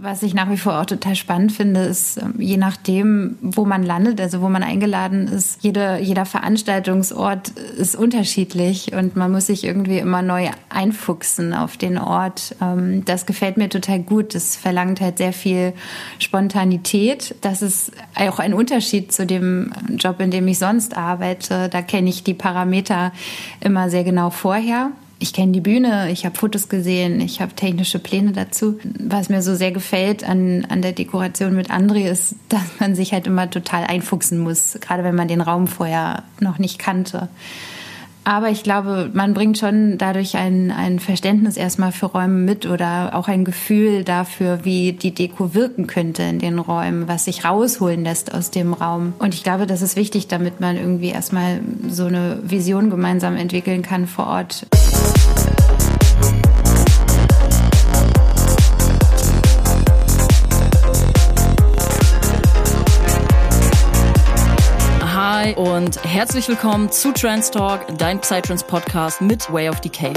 Was ich nach wie vor auch total spannend finde, ist, ähm, je nachdem, wo man landet, also wo man eingeladen ist, jede, jeder Veranstaltungsort ist unterschiedlich und man muss sich irgendwie immer neu einfuchsen auf den Ort. Ähm, das gefällt mir total gut. Das verlangt halt sehr viel Spontanität. Das ist auch ein Unterschied zu dem Job, in dem ich sonst arbeite. Da kenne ich die Parameter immer sehr genau vorher ich kenne die Bühne, ich habe Fotos gesehen, ich habe technische Pläne dazu. Was mir so sehr gefällt an, an der Dekoration mit André ist, dass man sich halt immer total einfuchsen muss, gerade wenn man den Raum vorher noch nicht kannte. Aber ich glaube, man bringt schon dadurch ein, ein Verständnis erstmal für Räume mit oder auch ein Gefühl dafür, wie die Deko wirken könnte in den Räumen, was sich rausholen lässt aus dem Raum. Und ich glaube, das ist wichtig, damit man irgendwie erstmal so eine Vision gemeinsam entwickeln kann vor Ort. Hi und herzlich willkommen zu Trans Talk, dein Psytrance Podcast mit Way of Decay.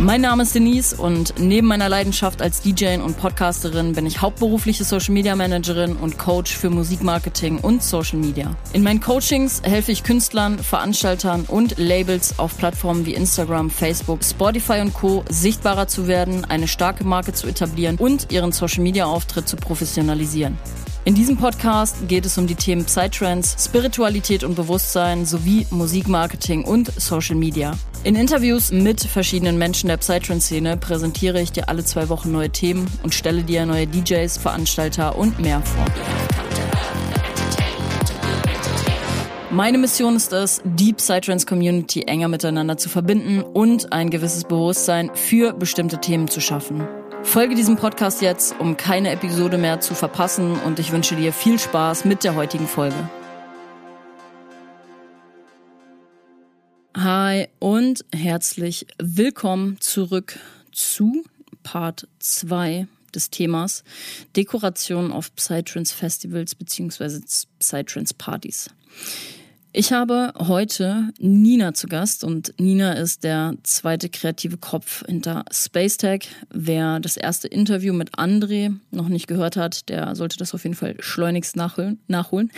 Mein Name ist Denise und neben meiner Leidenschaft als DJ und Podcasterin bin ich hauptberufliche Social Media Managerin und Coach für Musikmarketing und Social Media. In meinen Coachings helfe ich Künstlern, Veranstaltern und Labels auf Plattformen wie Instagram, Facebook, Spotify und Co. sichtbarer zu werden, eine starke Marke zu etablieren und ihren Social Media Auftritt zu professionalisieren. In diesem Podcast geht es um die Themen Psytrance, Spiritualität und Bewusstsein sowie Musikmarketing und Social Media. In Interviews mit verschiedenen Menschen der Psytrance-Szene präsentiere ich dir alle zwei Wochen neue Themen und stelle dir neue DJs, Veranstalter und mehr vor. Meine Mission ist es, die Psytrance Community enger miteinander zu verbinden und ein gewisses Bewusstsein für bestimmte Themen zu schaffen. Folge diesem Podcast jetzt, um keine Episode mehr zu verpassen und ich wünsche dir viel Spaß mit der heutigen Folge. Hi und herzlich willkommen zurück zu Part 2 des Themas Dekoration auf Psytrance Festivals bzw. Psytrance Partys. Ich habe heute Nina zu Gast und Nina ist der zweite kreative Kopf hinter Space Tech. Wer das erste Interview mit André noch nicht gehört hat, der sollte das auf jeden Fall schleunigst nachholen. nachholen.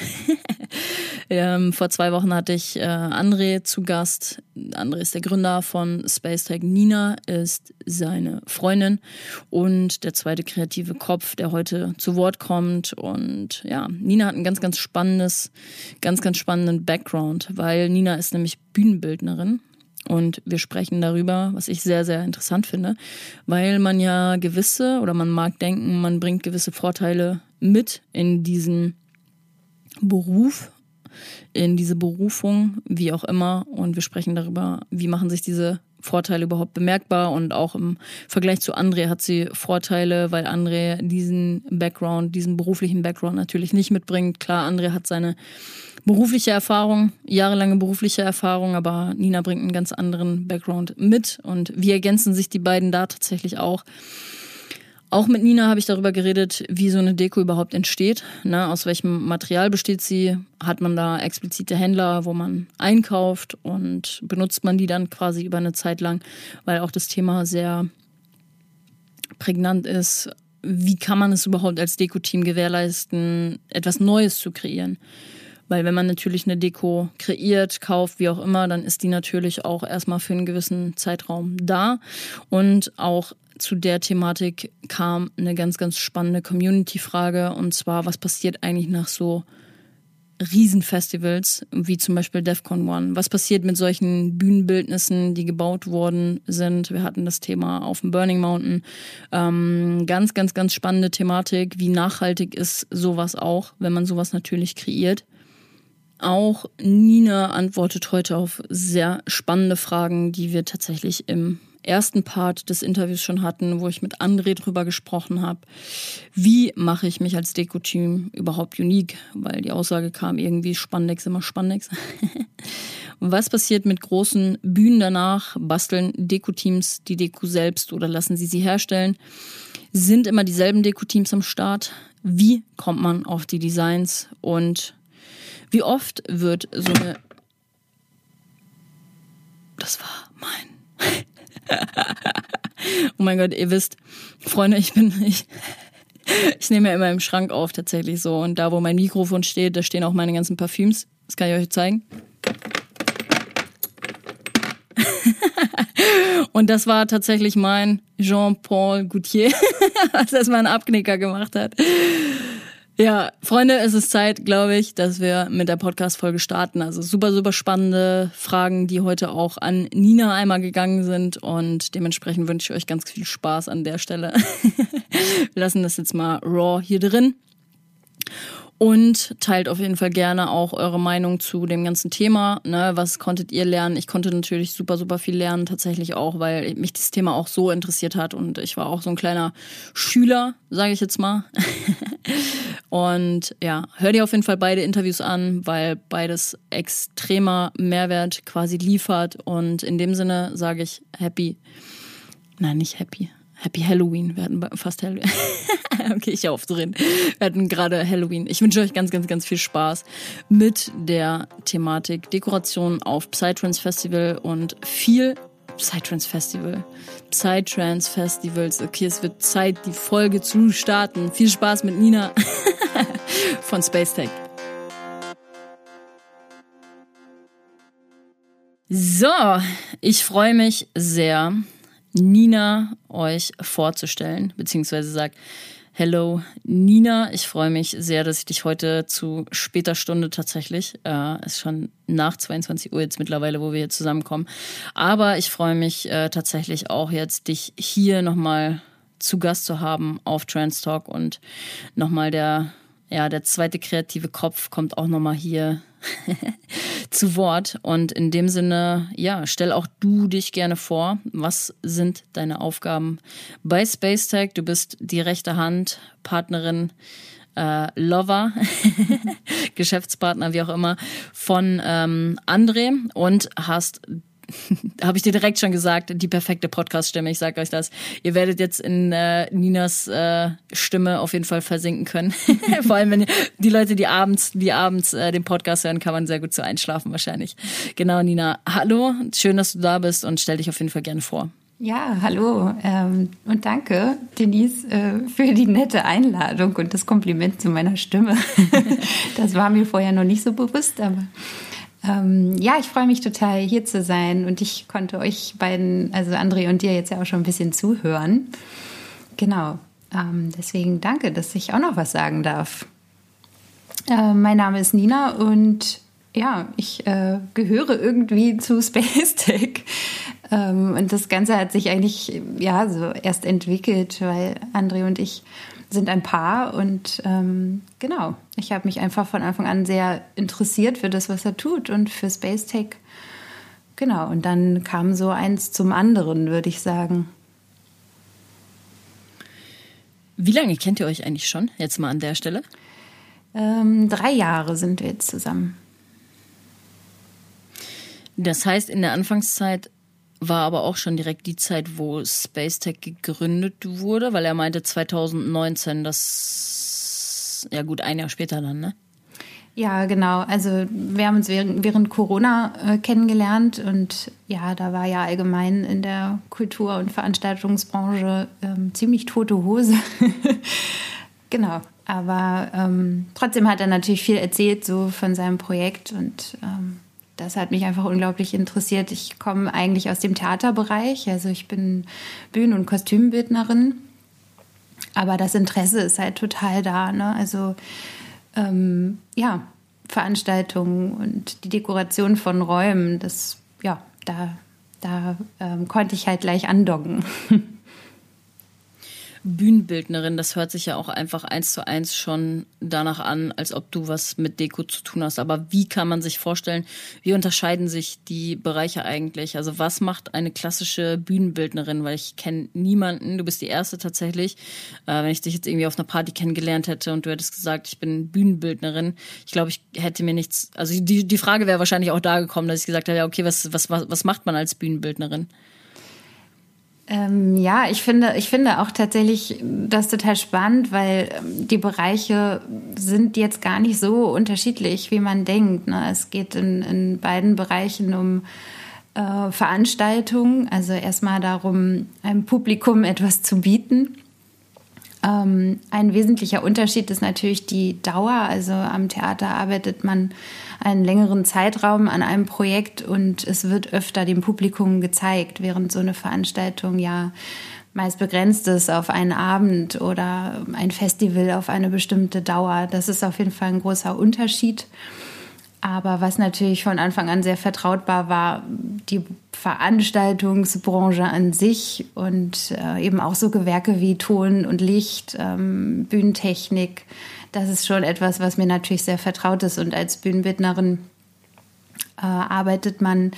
ähm, vor zwei Wochen hatte ich äh, André zu Gast. André ist der Gründer von Space Tech. Nina ist seine Freundin und der zweite kreative Kopf, der heute zu Wort kommt. Und ja, Nina hat ein ganz, ganz spannendes, ganz, ganz spannenden Background Background, weil Nina ist nämlich Bühnenbildnerin und wir sprechen darüber, was ich sehr, sehr interessant finde, weil man ja gewisse oder man mag denken, man bringt gewisse Vorteile mit in diesen Beruf, in diese Berufung, wie auch immer. Und wir sprechen darüber, wie machen sich diese Vorteile überhaupt bemerkbar und auch im Vergleich zu André hat sie Vorteile, weil André diesen Background, diesen beruflichen Background natürlich nicht mitbringt. Klar, André hat seine berufliche Erfahrung, jahrelange berufliche Erfahrung, aber Nina bringt einen ganz anderen Background mit und wie ergänzen sich die beiden da tatsächlich auch. Auch mit Nina habe ich darüber geredet, wie so eine Deko überhaupt entsteht. Ne? Aus welchem Material besteht sie? Hat man da explizite Händler, wo man einkauft und benutzt man die dann quasi über eine Zeit lang, weil auch das Thema sehr prägnant ist. Wie kann man es überhaupt als Deko-Team gewährleisten, etwas Neues zu kreieren? Weil wenn man natürlich eine Deko kreiert, kauft, wie auch immer, dann ist die natürlich auch erstmal für einen gewissen Zeitraum da. Und auch zu der Thematik kam eine ganz, ganz spannende Community-Frage. Und zwar, was passiert eigentlich nach so Riesenfestivals, wie zum Beispiel DEFCON One. Was passiert mit solchen Bühnenbildnissen, die gebaut worden sind? Wir hatten das Thema auf dem Burning Mountain. Ähm, ganz, ganz, ganz spannende Thematik. Wie nachhaltig ist sowas auch, wenn man sowas natürlich kreiert? Auch Nina antwortet heute auf sehr spannende Fragen, die wir tatsächlich im ersten Part des Interviews schon hatten, wo ich mit André drüber gesprochen habe. Wie mache ich mich als Deko-Team überhaupt unique? Weil die Aussage kam irgendwie Spandex immer Spandex. Was passiert mit großen Bühnen danach? Basteln Deko-Teams die Deko selbst oder lassen sie sie herstellen? Sind immer dieselben Deko-Teams am Start? Wie kommt man auf die Designs und wie oft wird so eine. Das war mein. oh mein Gott, ihr wisst, Freunde, ich bin, ich, ich nehme ja immer im Schrank auf, tatsächlich so. Und da, wo mein Mikrofon steht, da stehen auch meine ganzen Parfüms. Das kann ich euch zeigen. Und das war tatsächlich mein Jean-Paul Gaultier, er mal einen Abknicker gemacht hat. Ja, Freunde, es ist Zeit, glaube ich, dass wir mit der Podcast-Folge starten. Also super, super spannende Fragen, die heute auch an Nina einmal gegangen sind. Und dementsprechend wünsche ich euch ganz viel Spaß an der Stelle. wir lassen das jetzt mal raw hier drin. Und teilt auf jeden Fall gerne auch eure Meinung zu dem ganzen Thema. Ne? Was konntet ihr lernen? Ich konnte natürlich super, super viel lernen, tatsächlich auch, weil mich dieses Thema auch so interessiert hat. Und ich war auch so ein kleiner Schüler, sage ich jetzt mal. und ja, hör dir auf jeden Fall beide Interviews an, weil beides extremer Mehrwert quasi liefert. Und in dem Sinne sage ich happy. Nein, nicht happy. Happy Halloween. Wir hatten fast Halloween. okay, ich auf drin. Wir hatten gerade Halloween. Ich wünsche euch ganz, ganz, ganz viel Spaß mit der Thematik Dekoration auf Psytrance Festival und viel Psytrance Festival. Psytrance Festivals. Okay, es wird Zeit, die Folge zu starten. Viel Spaß mit Nina von Space Tech. So, ich freue mich sehr, Nina euch vorzustellen, beziehungsweise sagt, Hello Nina, ich freue mich sehr, dass ich dich heute zu später Stunde tatsächlich, äh, ist schon nach 22 Uhr jetzt mittlerweile, wo wir hier zusammenkommen, aber ich freue mich äh, tatsächlich auch jetzt, dich hier nochmal zu Gast zu haben auf Trans Talk und nochmal der, ja, der zweite kreative Kopf kommt auch nochmal hier zu Wort. Und in dem Sinne, ja, stell auch du dich gerne vor. Was sind deine Aufgaben bei Space Tech? Du bist die rechte Hand, Partnerin, äh, Lover, Geschäftspartner, wie auch immer, von ähm, André und hast habe ich dir direkt schon gesagt, die perfekte Podcast-Stimme. Ich sage euch das. Ihr werdet jetzt in äh, Ninas äh, Stimme auf jeden Fall versinken können. Vor allem, wenn die Leute, die abends, die abends äh, den Podcast hören, kann man sehr gut so einschlafen wahrscheinlich. Genau, Nina. Hallo, schön, dass du da bist und stell dich auf jeden Fall gerne vor. Ja, hallo ähm, und danke, Denise, äh, für die nette Einladung und das Kompliment zu meiner Stimme. das war mir vorher noch nicht so bewusst, aber ähm, ja, ich freue mich total, hier zu sein und ich konnte euch beiden, also André und dir jetzt ja auch schon ein bisschen zuhören. Genau, ähm, deswegen danke, dass ich auch noch was sagen darf. Äh, mein Name ist Nina und ja, ich äh, gehöre irgendwie zu Space Tech. Ähm, und das Ganze hat sich eigentlich ja so erst entwickelt, weil André und ich sind ein Paar und ähm, genau, ich habe mich einfach von Anfang an sehr interessiert für das, was er tut und für Space Tech. Genau, und dann kam so eins zum anderen, würde ich sagen. Wie lange kennt ihr euch eigentlich schon? Jetzt mal an der Stelle. Ähm, drei Jahre sind wir jetzt zusammen. Das heißt, in der Anfangszeit war aber auch schon direkt die Zeit, wo Space Tech gegründet wurde, weil er meinte 2019, das ja gut ein Jahr später dann, ne? Ja, genau. Also wir haben uns während, während Corona äh, kennengelernt und ja, da war ja allgemein in der Kultur- und Veranstaltungsbranche ähm, ziemlich tote Hose. genau. Aber ähm, trotzdem hat er natürlich viel erzählt so von seinem Projekt und ähm, das hat mich einfach unglaublich interessiert. Ich komme eigentlich aus dem Theaterbereich, also ich bin Bühnen- und Kostümbildnerin. Aber das Interesse ist halt total da. Ne? Also ähm, ja, Veranstaltungen und die Dekoration von Räumen, das ja, da, da ähm, konnte ich halt gleich andocken. Bühnenbildnerin, das hört sich ja auch einfach eins zu eins schon danach an, als ob du was mit Deko zu tun hast. Aber wie kann man sich vorstellen, wie unterscheiden sich die Bereiche eigentlich? Also was macht eine klassische Bühnenbildnerin? Weil ich kenne niemanden, du bist die erste tatsächlich. Äh, wenn ich dich jetzt irgendwie auf einer Party kennengelernt hätte und du hättest gesagt, ich bin Bühnenbildnerin, ich glaube, ich hätte mir nichts, also die, die Frage wäre wahrscheinlich auch da gekommen, dass ich gesagt hätte, ja, okay, was, was, was, was macht man als Bühnenbildnerin? Ähm, ja, ich finde, ich finde auch tatsächlich das total spannend, weil ähm, die Bereiche sind jetzt gar nicht so unterschiedlich, wie man denkt. Ne? Es geht in, in beiden Bereichen um äh, Veranstaltung, also erstmal darum, einem Publikum etwas zu bieten. Ähm, ein wesentlicher Unterschied ist natürlich die Dauer. Also am Theater arbeitet man einen längeren Zeitraum an einem Projekt und es wird öfter dem Publikum gezeigt, während so eine Veranstaltung ja meist begrenzt ist auf einen Abend oder ein Festival auf eine bestimmte Dauer. Das ist auf jeden Fall ein großer Unterschied. Aber was natürlich von Anfang an sehr vertrautbar war, die Veranstaltungsbranche an sich und äh, eben auch so Gewerke wie Ton und Licht, ähm, Bühnentechnik. Das ist schon etwas, was mir natürlich sehr vertraut ist. Und als Bühnenbildnerin äh, arbeitet man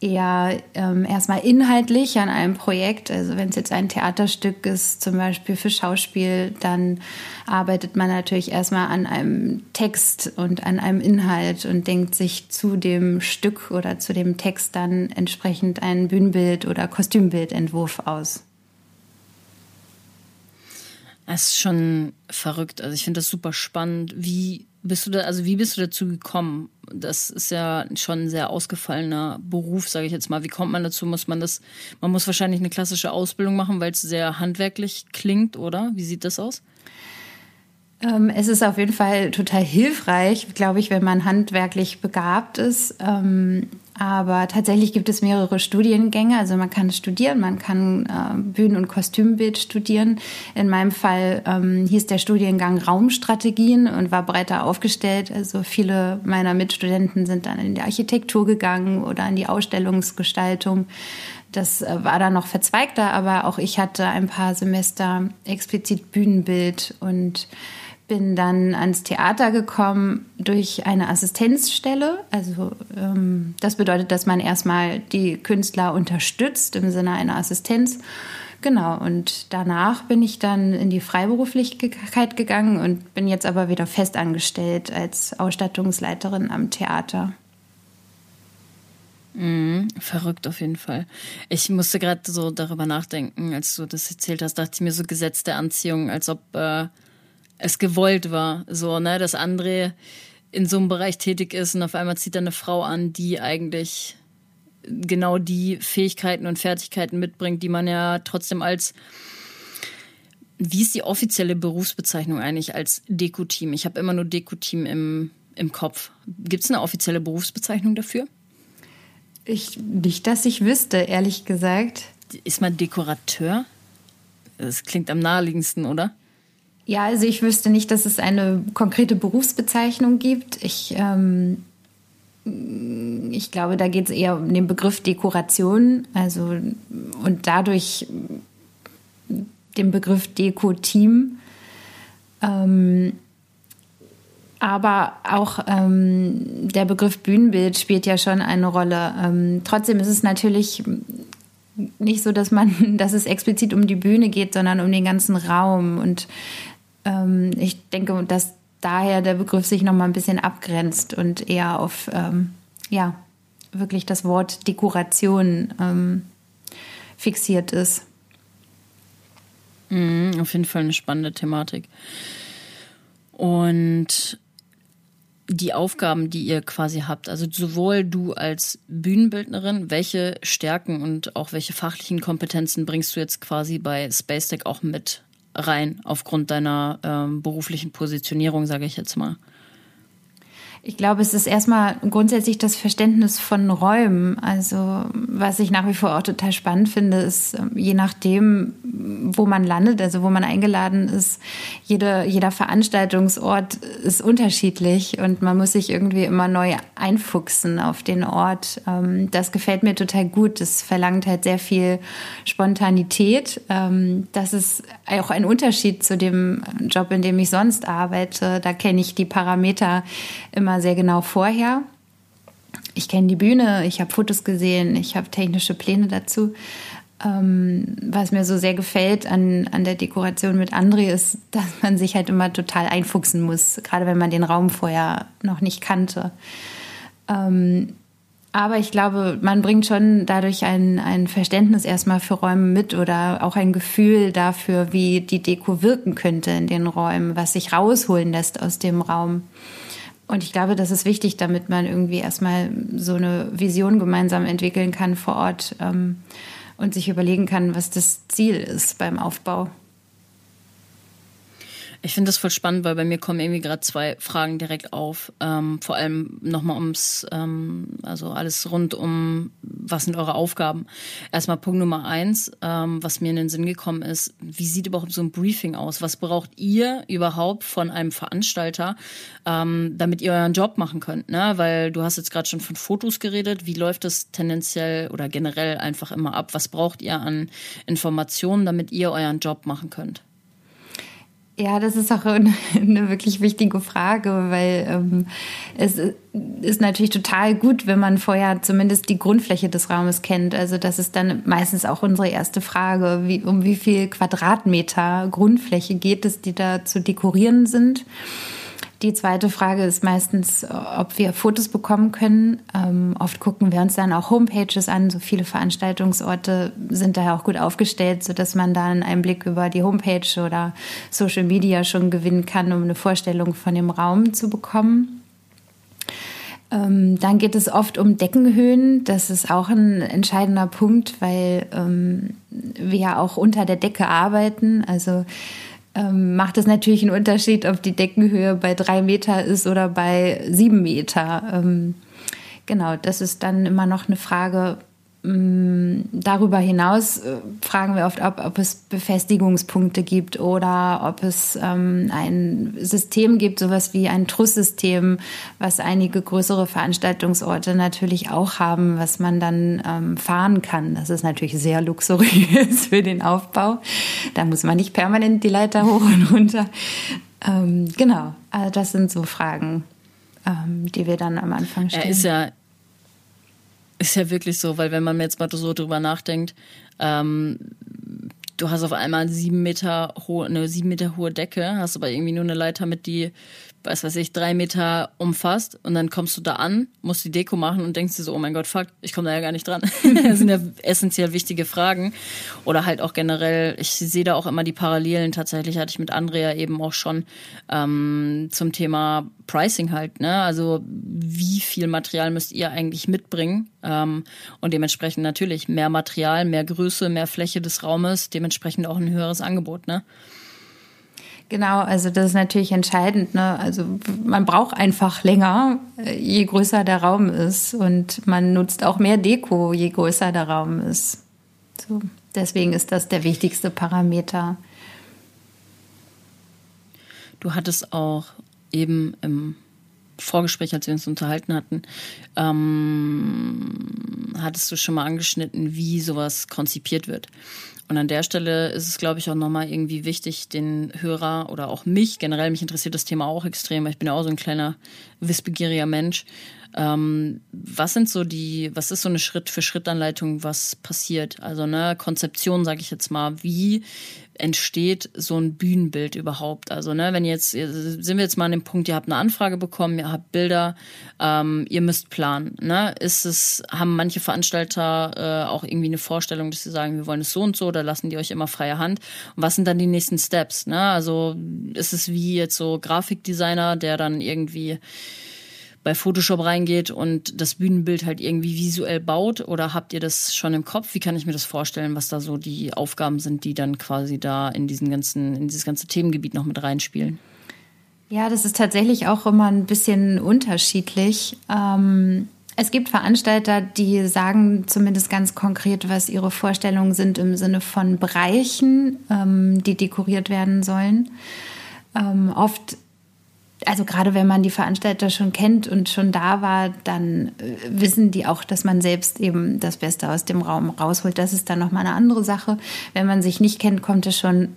eher ähm, erstmal inhaltlich an einem Projekt. Also wenn es jetzt ein Theaterstück ist, zum Beispiel für Schauspiel, dann arbeitet man natürlich erstmal an einem Text und an einem Inhalt und denkt sich zu dem Stück oder zu dem Text dann entsprechend ein Bühnenbild oder Kostümbildentwurf aus. Es ist schon verrückt. Also ich finde das super spannend. Wie bist du da, also wie bist du dazu gekommen? Das ist ja schon ein sehr ausgefallener Beruf, sage ich jetzt mal. Wie kommt man dazu? Muss man das, man muss wahrscheinlich eine klassische Ausbildung machen, weil es sehr handwerklich klingt, oder? Wie sieht das aus? Ähm, es ist auf jeden Fall total hilfreich, glaube ich, wenn man handwerklich begabt ist. Aber tatsächlich gibt es mehrere Studiengänge. Also man kann studieren, man kann äh, Bühnen- und Kostümbild studieren. In meinem Fall ähm, hieß der Studiengang Raumstrategien und war breiter aufgestellt. Also viele meiner Mitstudenten sind dann in die Architektur gegangen oder in die Ausstellungsgestaltung. Das äh, war dann noch verzweigter, aber auch ich hatte ein paar Semester explizit Bühnenbild und bin dann ans Theater gekommen durch eine Assistenzstelle. Also ähm, das bedeutet, dass man erstmal die Künstler unterstützt im Sinne einer Assistenz. Genau, und danach bin ich dann in die Freiberuflichkeit gegangen und bin jetzt aber wieder festangestellt als Ausstattungsleiterin am Theater. Mhm, verrückt auf jeden Fall. Ich musste gerade so darüber nachdenken, als du das erzählt hast, dachte ich mir so Gesetz der Anziehung, als ob äh, es gewollt war, so, ne, dass André in so einem Bereich tätig ist und auf einmal zieht er eine Frau an, die eigentlich genau die Fähigkeiten und Fertigkeiten mitbringt, die man ja trotzdem als wie ist die offizielle Berufsbezeichnung eigentlich als Deko-Team? Ich habe immer nur Deko-Team im, im Kopf. Gibt es eine offizielle Berufsbezeichnung dafür? Ich, nicht, dass ich wüsste, ehrlich gesagt. Ist man Dekorateur? Das klingt am naheliegendsten, oder? Ja, also ich wüsste nicht, dass es eine konkrete Berufsbezeichnung gibt. Ich, ähm, ich glaube, da geht es eher um den Begriff Dekoration, also und dadurch den Begriff Deko-Team. Ähm, aber auch ähm, der Begriff Bühnenbild spielt ja schon eine Rolle. Ähm, trotzdem ist es natürlich nicht so, dass man, dass es explizit um die Bühne geht, sondern um den ganzen Raum. Und ähm, ich denke, dass daher der Begriff sich noch mal ein bisschen abgrenzt und eher auf ähm, ja wirklich das Wort Dekoration ähm, fixiert ist. Mhm, auf jeden Fall eine spannende Thematik. Und die Aufgaben, die ihr quasi habt, also sowohl du als Bühnenbildnerin, welche Stärken und auch welche fachlichen Kompetenzen bringst du jetzt quasi bei Space Tech auch mit rein, aufgrund deiner ähm, beruflichen Positionierung, sage ich jetzt mal? Ich glaube, es ist erstmal grundsätzlich das Verständnis von Räumen. Also, was ich nach wie vor auch total spannend finde, ist, ähm, je nachdem, wo man landet, also wo man eingeladen ist, jede, jeder Veranstaltungsort ist unterschiedlich und man muss sich irgendwie immer neu einfuchsen auf den Ort. Ähm, das gefällt mir total gut. Das verlangt halt sehr viel Spontanität. Ähm, das ist auch ein Unterschied zu dem Job, in dem ich sonst arbeite. Da kenne ich die Parameter immer sehr genau vorher. Ich kenne die Bühne, ich habe Fotos gesehen, ich habe technische Pläne dazu. Ähm, was mir so sehr gefällt an, an der Dekoration mit André ist, dass man sich halt immer total einfuchsen muss, gerade wenn man den Raum vorher noch nicht kannte. Ähm, aber ich glaube, man bringt schon dadurch ein, ein Verständnis erstmal für Räume mit oder auch ein Gefühl dafür, wie die Deko wirken könnte in den Räumen, was sich rausholen lässt aus dem Raum. Und ich glaube, das ist wichtig, damit man irgendwie erstmal so eine Vision gemeinsam entwickeln kann vor Ort ähm, und sich überlegen kann, was das Ziel ist beim Aufbau. Ich finde das voll spannend, weil bei mir kommen irgendwie gerade zwei Fragen direkt auf. Ähm, vor allem nochmal ums, ähm, also alles rund um, was sind eure Aufgaben? Erstmal Punkt Nummer eins, ähm, was mir in den Sinn gekommen ist, wie sieht überhaupt so ein Briefing aus? Was braucht ihr überhaupt von einem Veranstalter, ähm, damit ihr euren Job machen könnt? Ne? Weil du hast jetzt gerade schon von Fotos geredet. Wie läuft das tendenziell oder generell einfach immer ab? Was braucht ihr an Informationen, damit ihr euren Job machen könnt? Ja, das ist auch eine, eine wirklich wichtige Frage, weil ähm, es ist natürlich total gut, wenn man vorher zumindest die Grundfläche des Raumes kennt. Also das ist dann meistens auch unsere erste Frage, wie, um wie viel Quadratmeter Grundfläche geht es, die da zu dekorieren sind. Die zweite Frage ist meistens, ob wir Fotos bekommen können. Ähm, oft gucken wir uns dann auch Homepages an. So viele Veranstaltungsorte sind daher auch gut aufgestellt, sodass man da einen Einblick über die Homepage oder Social Media schon gewinnen kann, um eine Vorstellung von dem Raum zu bekommen. Ähm, dann geht es oft um Deckenhöhen. Das ist auch ein entscheidender Punkt, weil ähm, wir ja auch unter der Decke arbeiten. Also ähm, macht es natürlich einen Unterschied, ob die Deckenhöhe bei drei Meter ist oder bei sieben Meter. Ähm, genau, das ist dann immer noch eine Frage, darüber hinaus äh, fragen wir oft, ob, ob es Befestigungspunkte gibt oder ob es ähm, ein System gibt, sowas wie ein Trusssystem, was einige größere Veranstaltungsorte natürlich auch haben, was man dann ähm, fahren kann. Das ist natürlich sehr luxuriös für den Aufbau. Da muss man nicht permanent die Leiter hoch und runter. Ähm, genau, also das sind so Fragen, ähm, die wir dann am Anfang stellen. Er ist ja ist ja wirklich so, weil wenn man jetzt mal so drüber nachdenkt, ähm, du hast auf einmal sieben Meter hohe, eine sieben Meter hohe Decke, hast aber irgendwie nur eine Leiter mit, die weiß was ich, drei Meter umfasst und dann kommst du da an, musst die Deko machen und denkst dir so, oh mein Gott, fuck, ich komme da ja gar nicht dran. das sind ja essentiell wichtige Fragen. Oder halt auch generell, ich sehe da auch immer die Parallelen. Tatsächlich hatte ich mit Andrea eben auch schon ähm, zum Thema Pricing halt, ne? Also wie viel Material müsst ihr eigentlich mitbringen? Ähm, und dementsprechend natürlich mehr Material, mehr Größe, mehr Fläche des Raumes, dementsprechend auch ein höheres Angebot, ne? Genau, also das ist natürlich entscheidend. Ne? Also man braucht einfach länger, äh, je größer der Raum ist. Und man nutzt auch mehr Deko, je größer der Raum ist. So, deswegen ist das der wichtigste Parameter. Du hattest auch eben im Vorgespräch, als wir uns unterhalten hatten, ähm, hattest du schon mal angeschnitten, wie sowas konzipiert wird. Und an der Stelle ist es, glaube ich, auch nochmal irgendwie wichtig, den Hörer oder auch mich, generell mich interessiert das Thema auch extrem, weil ich bin ja auch so ein kleiner wissbegieriger Mensch. Ähm, was sind so die, was ist so eine Schritt-für-Schritt-Anleitung, was passiert? Also ne, Konzeption, sage ich jetzt mal, wie entsteht so ein Bühnenbild überhaupt? Also, ne, wenn jetzt, sind wir jetzt mal an dem Punkt, ihr habt eine Anfrage bekommen, ihr habt Bilder, ähm, ihr müsst planen. Ne? Ist es, haben manche Veranstalter äh, auch irgendwie eine Vorstellung, dass sie sagen, wir wollen es so und so, oder lassen die euch immer freie Hand? Und was sind dann die nächsten Steps? Ne? Also ist es wie jetzt so Grafikdesigner, der dann irgendwie bei Photoshop reingeht und das Bühnenbild halt irgendwie visuell baut? Oder habt ihr das schon im Kopf? Wie kann ich mir das vorstellen, was da so die Aufgaben sind, die dann quasi da in diesen ganzen, in dieses ganze Themengebiet noch mit reinspielen? Ja, das ist tatsächlich auch immer ein bisschen unterschiedlich. Ähm es gibt Veranstalter, die sagen zumindest ganz konkret, was ihre Vorstellungen sind im Sinne von Bereichen, ähm, die dekoriert werden sollen. Ähm, oft also gerade wenn man die Veranstalter schon kennt und schon da war, dann äh, wissen die auch, dass man selbst eben das Beste aus dem Raum rausholt. Das ist dann nochmal eine andere Sache. Wenn man sich nicht kennt, kommt es schon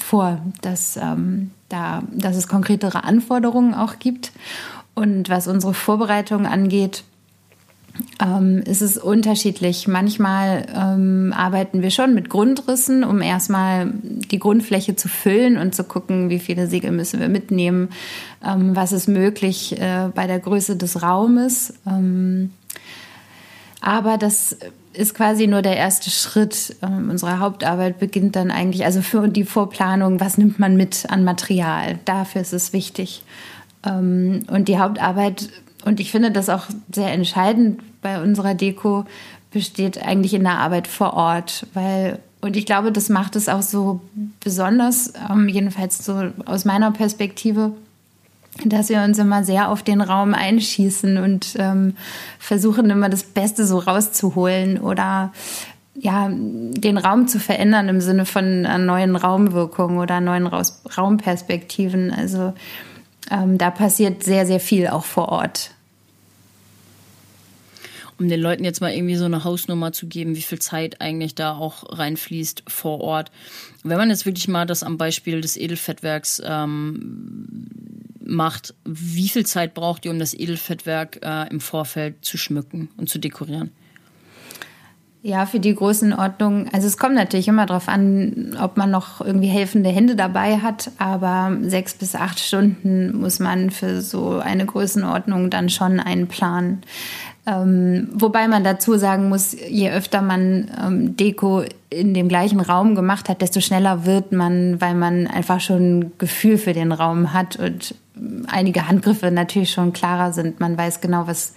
vor, dass, ähm, da, dass es konkretere Anforderungen auch gibt. Und was unsere Vorbereitung angeht, ähm, ist es unterschiedlich. Manchmal ähm, arbeiten wir schon mit Grundrissen, um erstmal die Grundfläche zu füllen und zu gucken, wie viele Segel müssen wir mitnehmen, ähm, was ist möglich äh, bei der Größe des Raumes. Ähm, aber das ist quasi nur der erste Schritt. Ähm, unsere Hauptarbeit beginnt dann eigentlich, also für die Vorplanung, was nimmt man mit an Material? Dafür ist es wichtig. Ähm, und die Hauptarbeit, und ich finde das auch sehr entscheidend bei unserer Deko, besteht eigentlich in der Arbeit vor Ort, weil und ich glaube, das macht es auch so besonders, ähm, jedenfalls so aus meiner Perspektive, dass wir uns immer sehr auf den Raum einschießen und ähm, versuchen immer das Beste so rauszuholen oder ja, den Raum zu verändern im Sinne von neuen Raumwirkung oder neuen Raus Raumperspektiven. Also ähm, da passiert sehr, sehr viel auch vor Ort. Um den Leuten jetzt mal irgendwie so eine Hausnummer zu geben, wie viel Zeit eigentlich da auch reinfließt vor Ort. Wenn man jetzt wirklich mal das am Beispiel des Edelfettwerks ähm, macht, wie viel Zeit braucht ihr, um das Edelfettwerk äh, im Vorfeld zu schmücken und zu dekorieren? Ja, für die Größenordnung. Also es kommt natürlich immer darauf an, ob man noch irgendwie helfende Hände dabei hat, aber sechs bis acht Stunden muss man für so eine Größenordnung dann schon einplanen. Ähm, wobei man dazu sagen muss, je öfter man ähm, Deko in dem gleichen Raum gemacht hat, desto schneller wird man, weil man einfach schon ein Gefühl für den Raum hat und einige Handgriffe natürlich schon klarer sind. Man weiß genau, was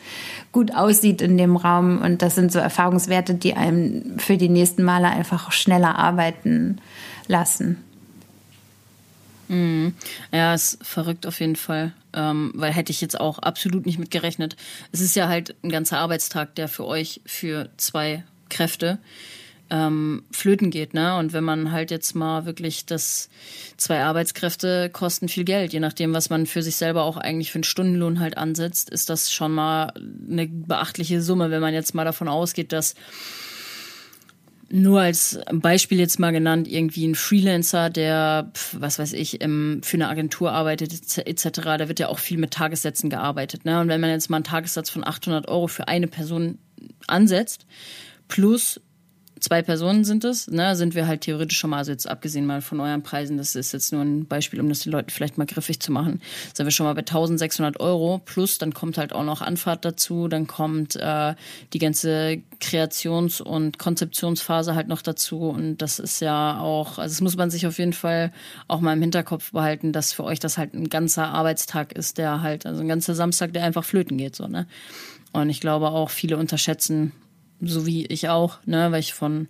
gut aussieht in dem Raum und das sind so Erfahrungswerte, die einem für die nächsten Male einfach schneller arbeiten lassen. Mhm. Ja, ist verrückt auf jeden Fall, ähm, weil hätte ich jetzt auch absolut nicht mit gerechnet. Es ist ja halt ein ganzer Arbeitstag, der für euch für zwei Kräfte ähm, flöten geht, ne? Und wenn man halt jetzt mal wirklich das zwei Arbeitskräfte kosten viel Geld, je nachdem, was man für sich selber auch eigentlich für einen Stundenlohn halt ansetzt, ist das schon mal eine beachtliche Summe, wenn man jetzt mal davon ausgeht, dass nur als Beispiel jetzt mal genannt, irgendwie ein Freelancer, der, was weiß ich, im, für eine Agentur arbeitet etc., da wird ja auch viel mit Tagessätzen gearbeitet. Ne? Und wenn man jetzt mal einen Tagessatz von 800 Euro für eine Person ansetzt, plus zwei Personen sind es, ne, sind wir halt theoretisch schon mal, also jetzt abgesehen mal von euren Preisen, das ist jetzt nur ein Beispiel, um das den Leuten vielleicht mal griffig zu machen, sind wir schon mal bei 1600 Euro plus, dann kommt halt auch noch Anfahrt dazu, dann kommt äh, die ganze Kreations- und Konzeptionsphase halt noch dazu und das ist ja auch, also das muss man sich auf jeden Fall auch mal im Hinterkopf behalten, dass für euch das halt ein ganzer Arbeitstag ist, der halt, also ein ganzer Samstag, der einfach flöten geht, so, ne. Und ich glaube auch, viele unterschätzen so wie ich auch, ne, weil ich von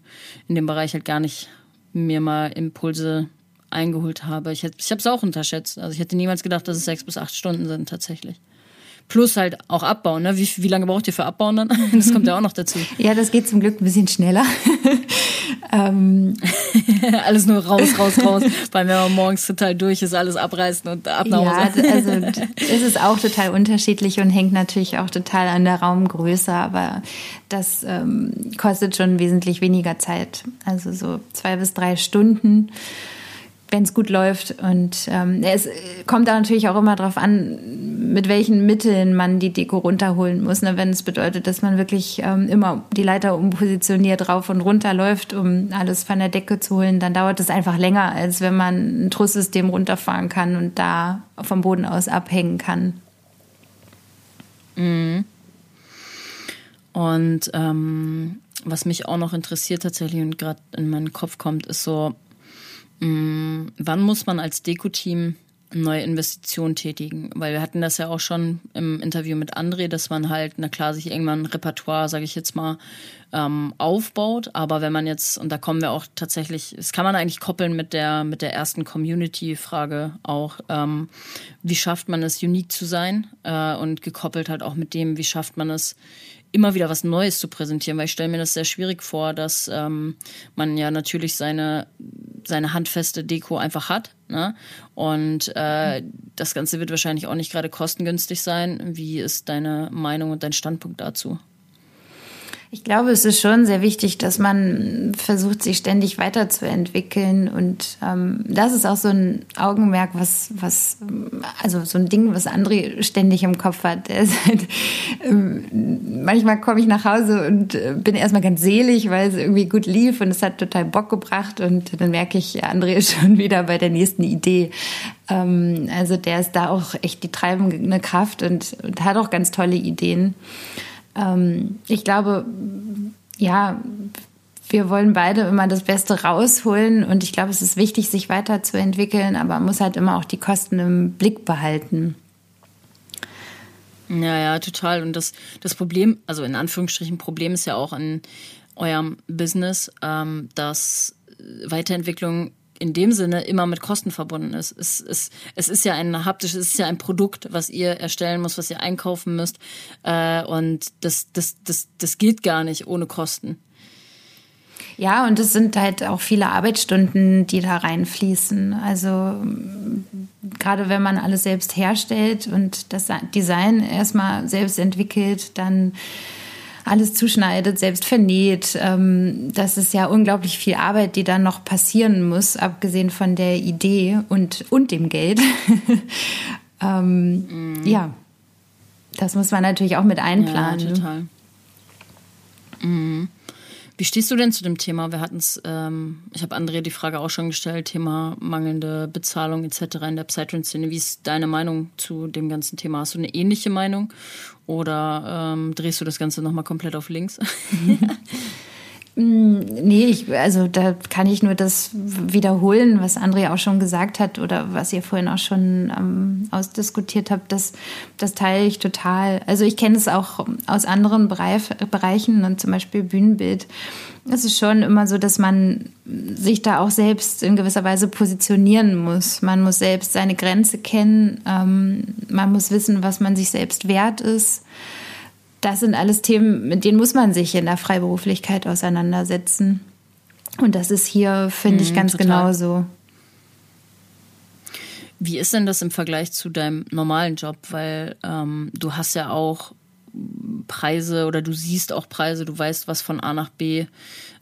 in dem Bereich halt gar nicht mir mal Impulse eingeholt habe. Ich, ich habe es auch unterschätzt. Also ich hätte niemals gedacht, dass es sechs bis acht Stunden sind tatsächlich. Plus halt auch abbauen. Ne? Wie, wie lange braucht ihr für Abbauen dann? Das kommt ja auch noch dazu. ja, das geht zum Glück ein bisschen schneller. Ähm. alles nur raus, raus, raus. Weil wenn man morgens total durch ist, alles abreißen und ab nach Hause. Ja, also es ist auch total unterschiedlich und hängt natürlich auch total an der Raumgröße. Aber das ähm, kostet schon wesentlich weniger Zeit. Also so zwei bis drei Stunden wenn es gut läuft. Und ähm, es kommt da natürlich auch immer darauf an, mit welchen Mitteln man die Deko runterholen muss. Ne? Wenn es bedeutet, dass man wirklich ähm, immer die Leiter umpositioniert rauf und runter läuft, um alles von der Decke zu holen, dann dauert es einfach länger, als wenn man ein Trusssystem runterfahren kann und da vom Boden aus abhängen kann. Mhm. Und ähm, was mich auch noch interessiert tatsächlich und gerade in meinen Kopf kommt, ist so, Mm, wann muss man als Deko-Team neue Investitionen tätigen? Weil wir hatten das ja auch schon im Interview mit André, dass man halt, na klar, sich irgendwann ein Repertoire, sage ich jetzt mal, ähm, aufbaut. Aber wenn man jetzt, und da kommen wir auch tatsächlich, das kann man eigentlich koppeln mit der, mit der ersten Community-Frage auch, ähm, wie schafft man es, unique zu sein? Äh, und gekoppelt halt auch mit dem, wie schafft man es, immer wieder was Neues zu präsentieren, weil ich stelle mir das sehr schwierig vor, dass ähm, man ja natürlich seine, seine handfeste Deko einfach hat. Ne? Und äh, das Ganze wird wahrscheinlich auch nicht gerade kostengünstig sein. Wie ist deine Meinung und dein Standpunkt dazu? Ich glaube, es ist schon sehr wichtig, dass man versucht, sich ständig weiterzuentwickeln. Und ähm, das ist auch so ein Augenmerk, was, was, also so ein Ding, was André ständig im Kopf hat. Halt, ähm, manchmal komme ich nach Hause und äh, bin erstmal ganz selig, weil es irgendwie gut lief und es hat total Bock gebracht. Und dann merke ich, André ist schon wieder bei der nächsten Idee. Ähm, also der ist da auch echt die treibende Kraft und, und hat auch ganz tolle Ideen ähm, ich glaube, ja, wir wollen beide immer das Beste rausholen und ich glaube, es ist wichtig, sich weiterzuentwickeln, aber man muss halt immer auch die Kosten im Blick behalten. Ja, ja, total. Und das, das Problem, also in Anführungsstrichen Problem ist ja auch in eurem Business, ähm, dass Weiterentwicklung in dem Sinne immer mit Kosten verbunden ist. Es, es, es ist ja ein haptisches, es ist ja ein Produkt, was ihr erstellen müsst, was ihr einkaufen müsst. Äh, und das, das, das, das geht gar nicht ohne Kosten. Ja, und es sind halt auch viele Arbeitsstunden, die da reinfließen. Also gerade wenn man alles selbst herstellt und das Design erstmal selbst entwickelt, dann alles zuschneidet, selbst vernäht. Ähm, das ist ja unglaublich viel Arbeit, die dann noch passieren muss, abgesehen von der Idee und, und dem Geld. ähm, mhm. Ja, das muss man natürlich auch mit einplanen. Ja, total. Mhm. Wie stehst du denn zu dem Thema? Wir hatten es, ähm, ich habe André die Frage auch schon gestellt, Thema mangelnde Bezahlung etc. in der Psytrance-Szene. Wie ist deine Meinung zu dem ganzen Thema? Hast du eine ähnliche Meinung oder ähm, drehst du das Ganze nochmal komplett auf links? Mm, nee, ich, also da kann ich nur das wiederholen, was André auch schon gesagt hat oder was ihr vorhin auch schon ähm, ausdiskutiert habt. Das, das teile ich total. Also ich kenne es auch aus anderen Bereich, Bereichen und zum Beispiel Bühnenbild. Es ist schon immer so, dass man sich da auch selbst in gewisser Weise positionieren muss. Man muss selbst seine Grenze kennen. Ähm, man muss wissen, was man sich selbst wert ist das sind alles Themen, mit denen muss man sich in der Freiberuflichkeit auseinandersetzen. Und das ist hier, finde ich, mhm, ganz total. genauso. Wie ist denn das im Vergleich zu deinem normalen Job? Weil ähm, du hast ja auch Preise oder du siehst auch Preise, du weißt, was von A nach B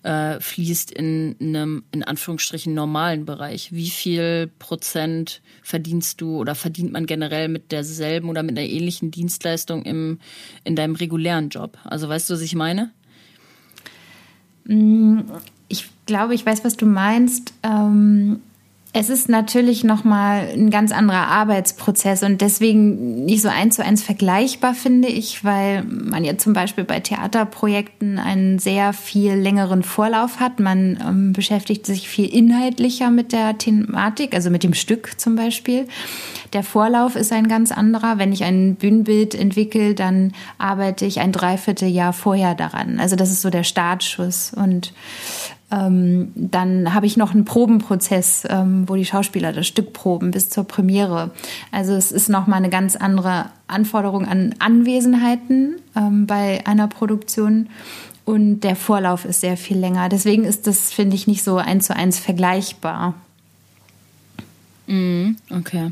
äh, fließt in einem, in Anführungsstrichen, normalen Bereich. Wie viel Prozent verdienst du oder verdient man generell mit derselben oder mit einer ähnlichen Dienstleistung im, in deinem regulären Job? Also weißt du, was ich meine? Mm, ich glaube, ich weiß, was du meinst. Ähm es ist natürlich nochmal ein ganz anderer Arbeitsprozess und deswegen nicht so eins zu eins vergleichbar, finde ich, weil man ja zum Beispiel bei Theaterprojekten einen sehr viel längeren Vorlauf hat. Man ähm, beschäftigt sich viel inhaltlicher mit der Thematik, also mit dem Stück zum Beispiel. Der Vorlauf ist ein ganz anderer. Wenn ich ein Bühnenbild entwickle, dann arbeite ich ein Dreivierteljahr vorher daran. Also das ist so der Startschuss und ähm, dann habe ich noch einen Probenprozess, ähm, wo die Schauspieler das Stück proben bis zur Premiere. Also es ist nochmal eine ganz andere Anforderung an Anwesenheiten ähm, bei einer Produktion. Und der Vorlauf ist sehr viel länger. Deswegen ist das, finde ich, nicht so eins zu eins vergleichbar. Mm, okay.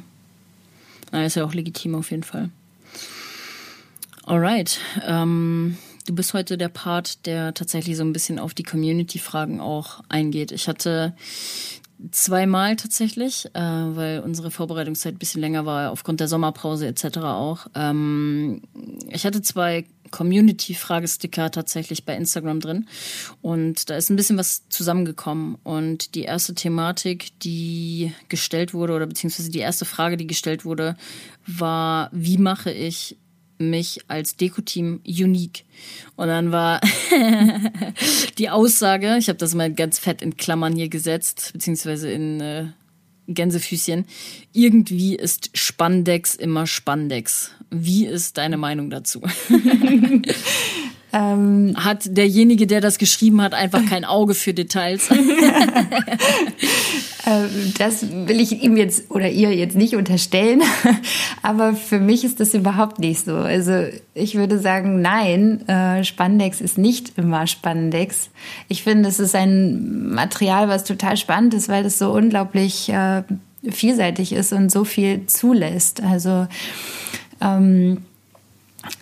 Na, ist ja auch legitim auf jeden Fall. Alright. Ähm, Du bist heute der Part, der tatsächlich so ein bisschen auf die Community-Fragen auch eingeht. Ich hatte zweimal tatsächlich, äh, weil unsere Vorbereitungszeit ein bisschen länger war, aufgrund der Sommerpause etc. auch. Ähm, ich hatte zwei Community-Fragesticker tatsächlich bei Instagram drin und da ist ein bisschen was zusammengekommen. Und die erste Thematik, die gestellt wurde, oder beziehungsweise die erste Frage, die gestellt wurde, war, wie mache ich mich als Deko-Team unique. Und dann war die Aussage, ich habe das mal ganz fett in Klammern hier gesetzt, beziehungsweise in äh, Gänsefüßchen, irgendwie ist Spandex immer Spandex. Wie ist deine Meinung dazu? Ähm, hat derjenige, der das geschrieben hat, einfach kein Auge für Details? Ähm, das will ich ihm jetzt oder ihr jetzt nicht unterstellen, aber für mich ist das überhaupt nicht so. Also ich würde sagen, nein, äh, Spandex ist nicht immer Spandex. Ich finde, es ist ein Material, was total spannend ist, weil es so unglaublich äh, vielseitig ist und so viel zulässt. Also ähm,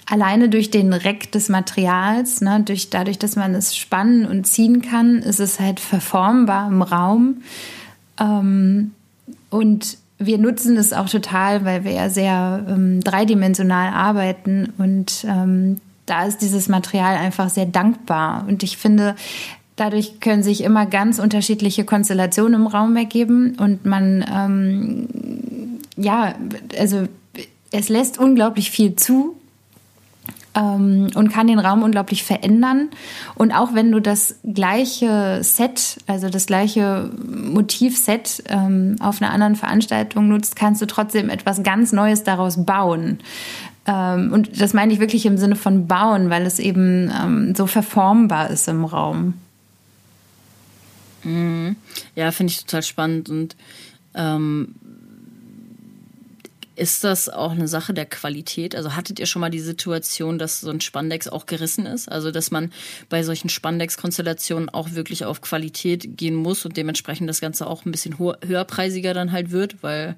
alleine durch den Reck des Materials, ne, durch, dadurch, dass man es spannen und ziehen kann, ist es halt verformbar im Raum. Ähm, und wir nutzen es auch total, weil wir ja sehr ähm, dreidimensional arbeiten und ähm, da ist dieses Material einfach sehr dankbar. Und ich finde, dadurch können sich immer ganz unterschiedliche Konstellationen im Raum ergeben und man, ähm, ja, also es lässt unglaublich viel zu ähm, und kann den Raum unglaublich verändern. Und auch wenn du das gleiche Set, also das gleiche Motivset ähm, auf einer anderen Veranstaltung nutzt, kannst du trotzdem etwas ganz Neues daraus bauen. Ähm, und das meine ich wirklich im Sinne von bauen, weil es eben ähm, so verformbar ist im Raum. Mhm. Ja, finde ich total spannend und ähm, ist das auch eine Sache der Qualität? Also hattet ihr schon mal die Situation, dass so ein Spandex auch gerissen ist? Also dass man bei solchen Spandex-Konstellationen auch wirklich auf Qualität gehen muss und dementsprechend das Ganze auch ein bisschen höherpreisiger dann halt wird, weil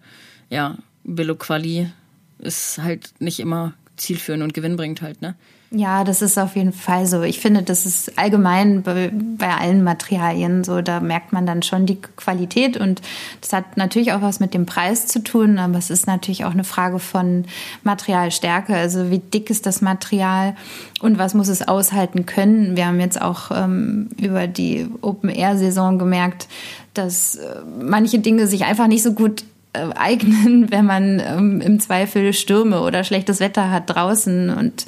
ja, Billo Quali ist halt nicht immer zielführend und gewinnbringend halt, ne? Ja, das ist auf jeden Fall so. Ich finde, das ist allgemein bei, bei, allen Materialien so. Da merkt man dann schon die Qualität und das hat natürlich auch was mit dem Preis zu tun, aber es ist natürlich auch eine Frage von Materialstärke. Also wie dick ist das Material und was muss es aushalten können? Wir haben jetzt auch ähm, über die Open-Air-Saison gemerkt, dass äh, manche Dinge sich einfach nicht so gut äh, eignen, wenn man ähm, im Zweifel Stürme oder schlechtes Wetter hat draußen. Und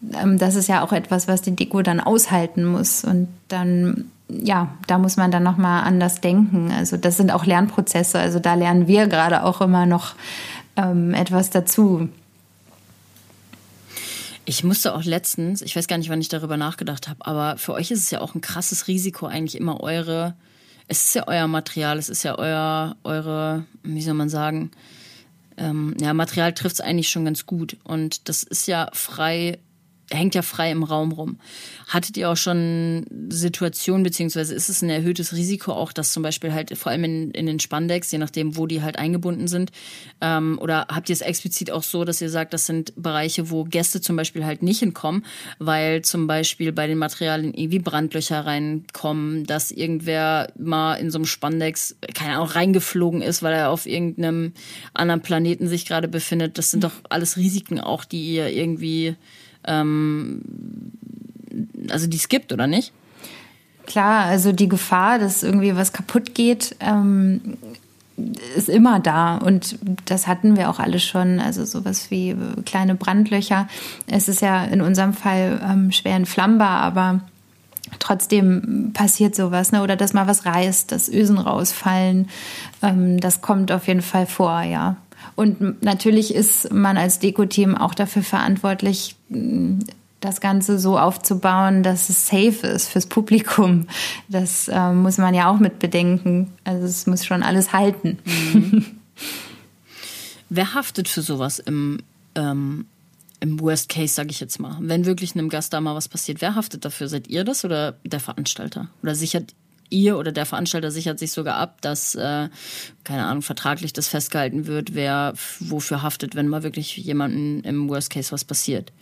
das ist ja auch etwas, was die Deko dann aushalten muss. Und dann, ja, da muss man dann nochmal anders denken. Also das sind auch Lernprozesse. Also da lernen wir gerade auch immer noch ähm, etwas dazu. Ich musste auch letztens, ich weiß gar nicht, wann ich darüber nachgedacht habe, aber für euch ist es ja auch ein krasses Risiko, eigentlich immer eure es ist ja euer Material, es ist ja euer, eure, wie soll man sagen, ähm, ja, Material trifft es eigentlich schon ganz gut. Und das ist ja frei hängt ja frei im Raum rum. Hattet ihr auch schon Situationen, beziehungsweise ist es ein erhöhtes Risiko auch, dass zum Beispiel halt vor allem in, in den Spandex, je nachdem, wo die halt eingebunden sind, ähm, oder habt ihr es explizit auch so, dass ihr sagt, das sind Bereiche, wo Gäste zum Beispiel halt nicht hinkommen, weil zum Beispiel bei den Materialien irgendwie Brandlöcher reinkommen, dass irgendwer mal in so einem Spandex, keine Ahnung, reingeflogen ist, weil er auf irgendeinem anderen Planeten sich gerade befindet. Das sind doch alles Risiken auch, die ihr irgendwie ähm, also die es gibt, oder nicht? Klar, also die Gefahr, dass irgendwie was kaputt geht, ähm, ist immer da. Und das hatten wir auch alle schon. Also sowas wie kleine Brandlöcher. Es ist ja in unserem Fall ähm, schwer entflammbar, aber trotzdem passiert sowas, ne? Oder dass mal was reißt, dass Ösen rausfallen. Ähm, das kommt auf jeden Fall vor, ja. Und natürlich ist man als Deko-Team auch dafür verantwortlich, das Ganze so aufzubauen, dass es safe ist fürs Publikum. Das äh, muss man ja auch mit bedenken. Also es muss schon alles halten. Mhm. Wer haftet für sowas im, ähm, im Worst Case, sage ich jetzt mal? Wenn wirklich einem Gast da mal was passiert, wer haftet dafür? Seid ihr das oder der Veranstalter? Oder sichert ihr oder der Veranstalter sichert sich sogar ab, dass, äh, keine Ahnung, vertraglich das festgehalten wird, wer wofür haftet, wenn mal wirklich jemandem im Worst Case was passiert.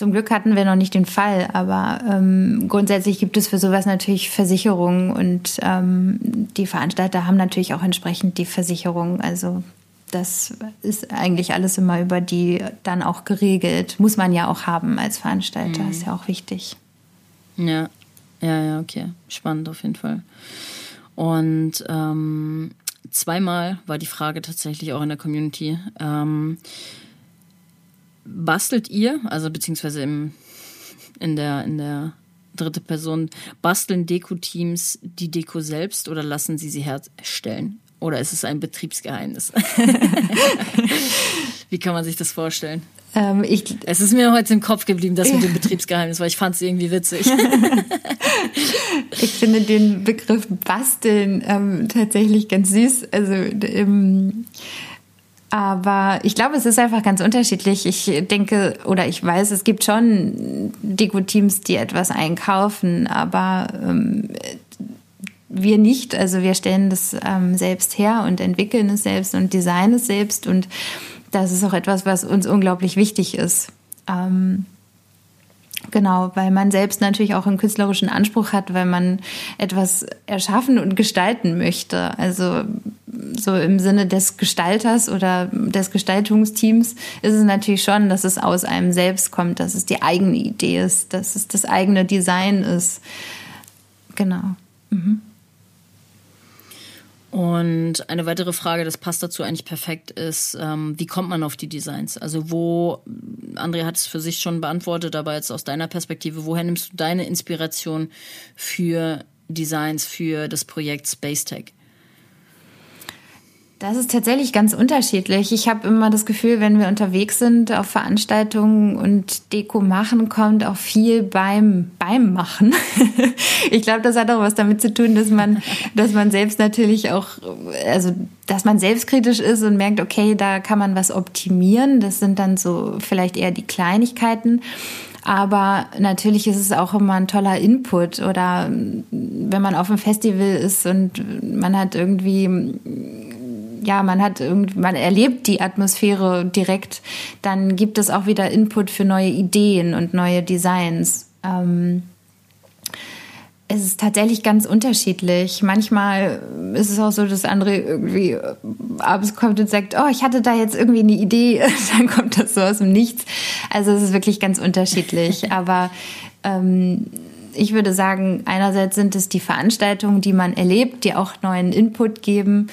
Zum Glück hatten wir noch nicht den Fall, aber ähm, grundsätzlich gibt es für sowas natürlich Versicherungen und ähm, die Veranstalter haben natürlich auch entsprechend die Versicherung. Also das ist eigentlich alles immer über die dann auch geregelt. Muss man ja auch haben als Veranstalter, mhm. ist ja auch wichtig. Ja, ja, ja, okay. Spannend auf jeden Fall. Und ähm, zweimal war die Frage tatsächlich auch in der Community. Ähm, bastelt ihr, also beziehungsweise im, in der, in der dritte Person, basteln Deko-Teams die Deko selbst oder lassen sie sie herstellen? Oder ist es ein Betriebsgeheimnis? Wie kann man sich das vorstellen? Ähm, ich, es ist mir heute im Kopf geblieben, das mit dem Betriebsgeheimnis, weil ich fand es irgendwie witzig. ich finde den Begriff Basteln ähm, tatsächlich ganz süß. Also ähm, aber ich glaube, es ist einfach ganz unterschiedlich. Ich denke oder ich weiß, es gibt schon Deko-Teams, die etwas einkaufen, aber ähm, wir nicht. Also wir stellen das ähm, selbst her und entwickeln es selbst und designen es selbst und das ist auch etwas, was uns unglaublich wichtig ist. Ähm, Genau, weil man selbst natürlich auch einen künstlerischen Anspruch hat, weil man etwas erschaffen und gestalten möchte. Also so im Sinne des Gestalters oder des Gestaltungsteams ist es natürlich schon, dass es aus einem selbst kommt, dass es die eigene Idee ist, dass es das eigene Design ist. Genau. Mhm. Und eine weitere Frage, das passt dazu eigentlich perfekt, ist, ähm, wie kommt man auf die Designs? Also wo, André hat es für sich schon beantwortet, aber jetzt aus deiner Perspektive, woher nimmst du deine Inspiration für Designs für das Projekt Space Tech? Das ist tatsächlich ganz unterschiedlich. Ich habe immer das Gefühl, wenn wir unterwegs sind auf Veranstaltungen und Deko machen, kommt auch viel beim beim Machen. ich glaube, das hat auch was damit zu tun, dass man dass man selbst natürlich auch also dass man selbstkritisch ist und merkt, okay, da kann man was optimieren. Das sind dann so vielleicht eher die Kleinigkeiten. Aber natürlich ist es auch immer ein toller Input. Oder wenn man auf einem Festival ist und man hat irgendwie ja, man hat irgendwie, man erlebt die Atmosphäre direkt, dann gibt es auch wieder Input für neue Ideen und neue Designs. Ähm, es ist tatsächlich ganz unterschiedlich. Manchmal ist es auch so, dass andere irgendwie abends kommt und sagt, oh, ich hatte da jetzt irgendwie eine Idee, dann kommt das so aus dem Nichts. Also es ist wirklich ganz unterschiedlich. Aber ähm, ich würde sagen, einerseits sind es die Veranstaltungen, die man erlebt, die auch neuen Input geben.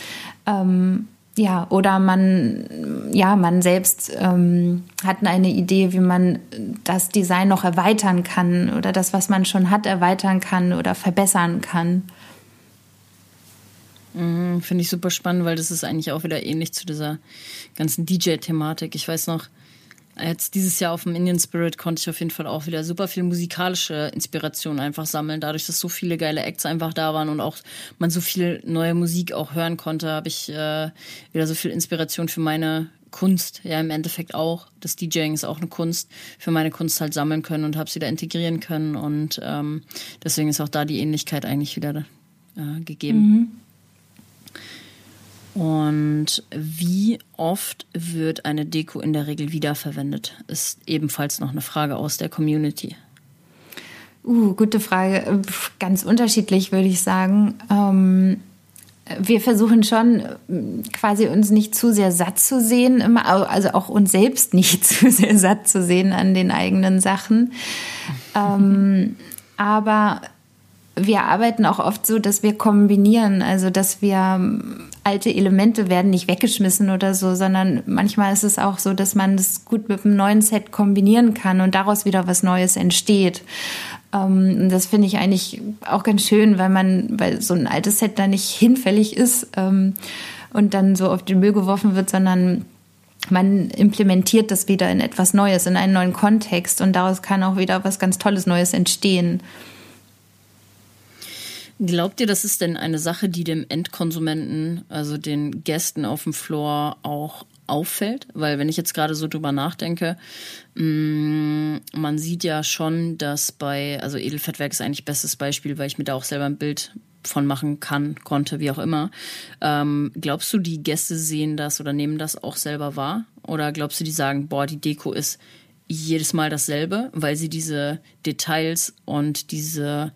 Ähm, ja, oder man, ja, man selbst ähm, hat eine Idee, wie man das Design noch erweitern kann oder das, was man schon hat, erweitern kann oder verbessern kann. Mhm, Finde ich super spannend, weil das ist eigentlich auch wieder ähnlich zu dieser ganzen DJ-Thematik. Ich weiß noch, Jetzt dieses Jahr auf dem Indian Spirit konnte ich auf jeden Fall auch wieder super viel musikalische Inspiration einfach sammeln. Dadurch, dass so viele geile Acts einfach da waren und auch man so viel neue Musik auch hören konnte, habe ich äh, wieder so viel Inspiration für meine Kunst, ja im Endeffekt auch. Das DJing ist auch eine Kunst, für meine Kunst halt sammeln können und habe sie da integrieren können. Und ähm, deswegen ist auch da die Ähnlichkeit eigentlich wieder äh, gegeben. Mhm. Und wie oft wird eine Deko in der Regel wiederverwendet? Ist ebenfalls noch eine Frage aus der Community. Uh, gute Frage. Ganz unterschiedlich, würde ich sagen. Ähm, wir versuchen schon quasi uns nicht zu sehr satt zu sehen, immer, also auch uns selbst nicht zu sehr satt zu sehen an den eigenen Sachen. ähm, aber wir arbeiten auch oft so, dass wir kombinieren, also dass wir alte Elemente werden nicht weggeschmissen oder so, sondern manchmal ist es auch so, dass man das gut mit einem neuen Set kombinieren kann und daraus wieder was Neues entsteht. Ähm, das finde ich eigentlich auch ganz schön, weil man, weil so ein altes Set da nicht hinfällig ist ähm, und dann so auf den Müll geworfen wird, sondern man implementiert das wieder in etwas Neues, in einen neuen Kontext und daraus kann auch wieder was ganz Tolles Neues entstehen. Glaubt ihr, das ist denn eine Sache, die dem Endkonsumenten, also den Gästen auf dem Floor auch auffällt? Weil wenn ich jetzt gerade so drüber nachdenke, mm, man sieht ja schon, dass bei, also Edelfettwerk ist eigentlich bestes Beispiel, weil ich mir da auch selber ein Bild von machen kann, konnte, wie auch immer. Ähm, glaubst du, die Gäste sehen das oder nehmen das auch selber wahr? Oder glaubst du, die sagen, boah, die Deko ist jedes Mal dasselbe, weil sie diese Details und diese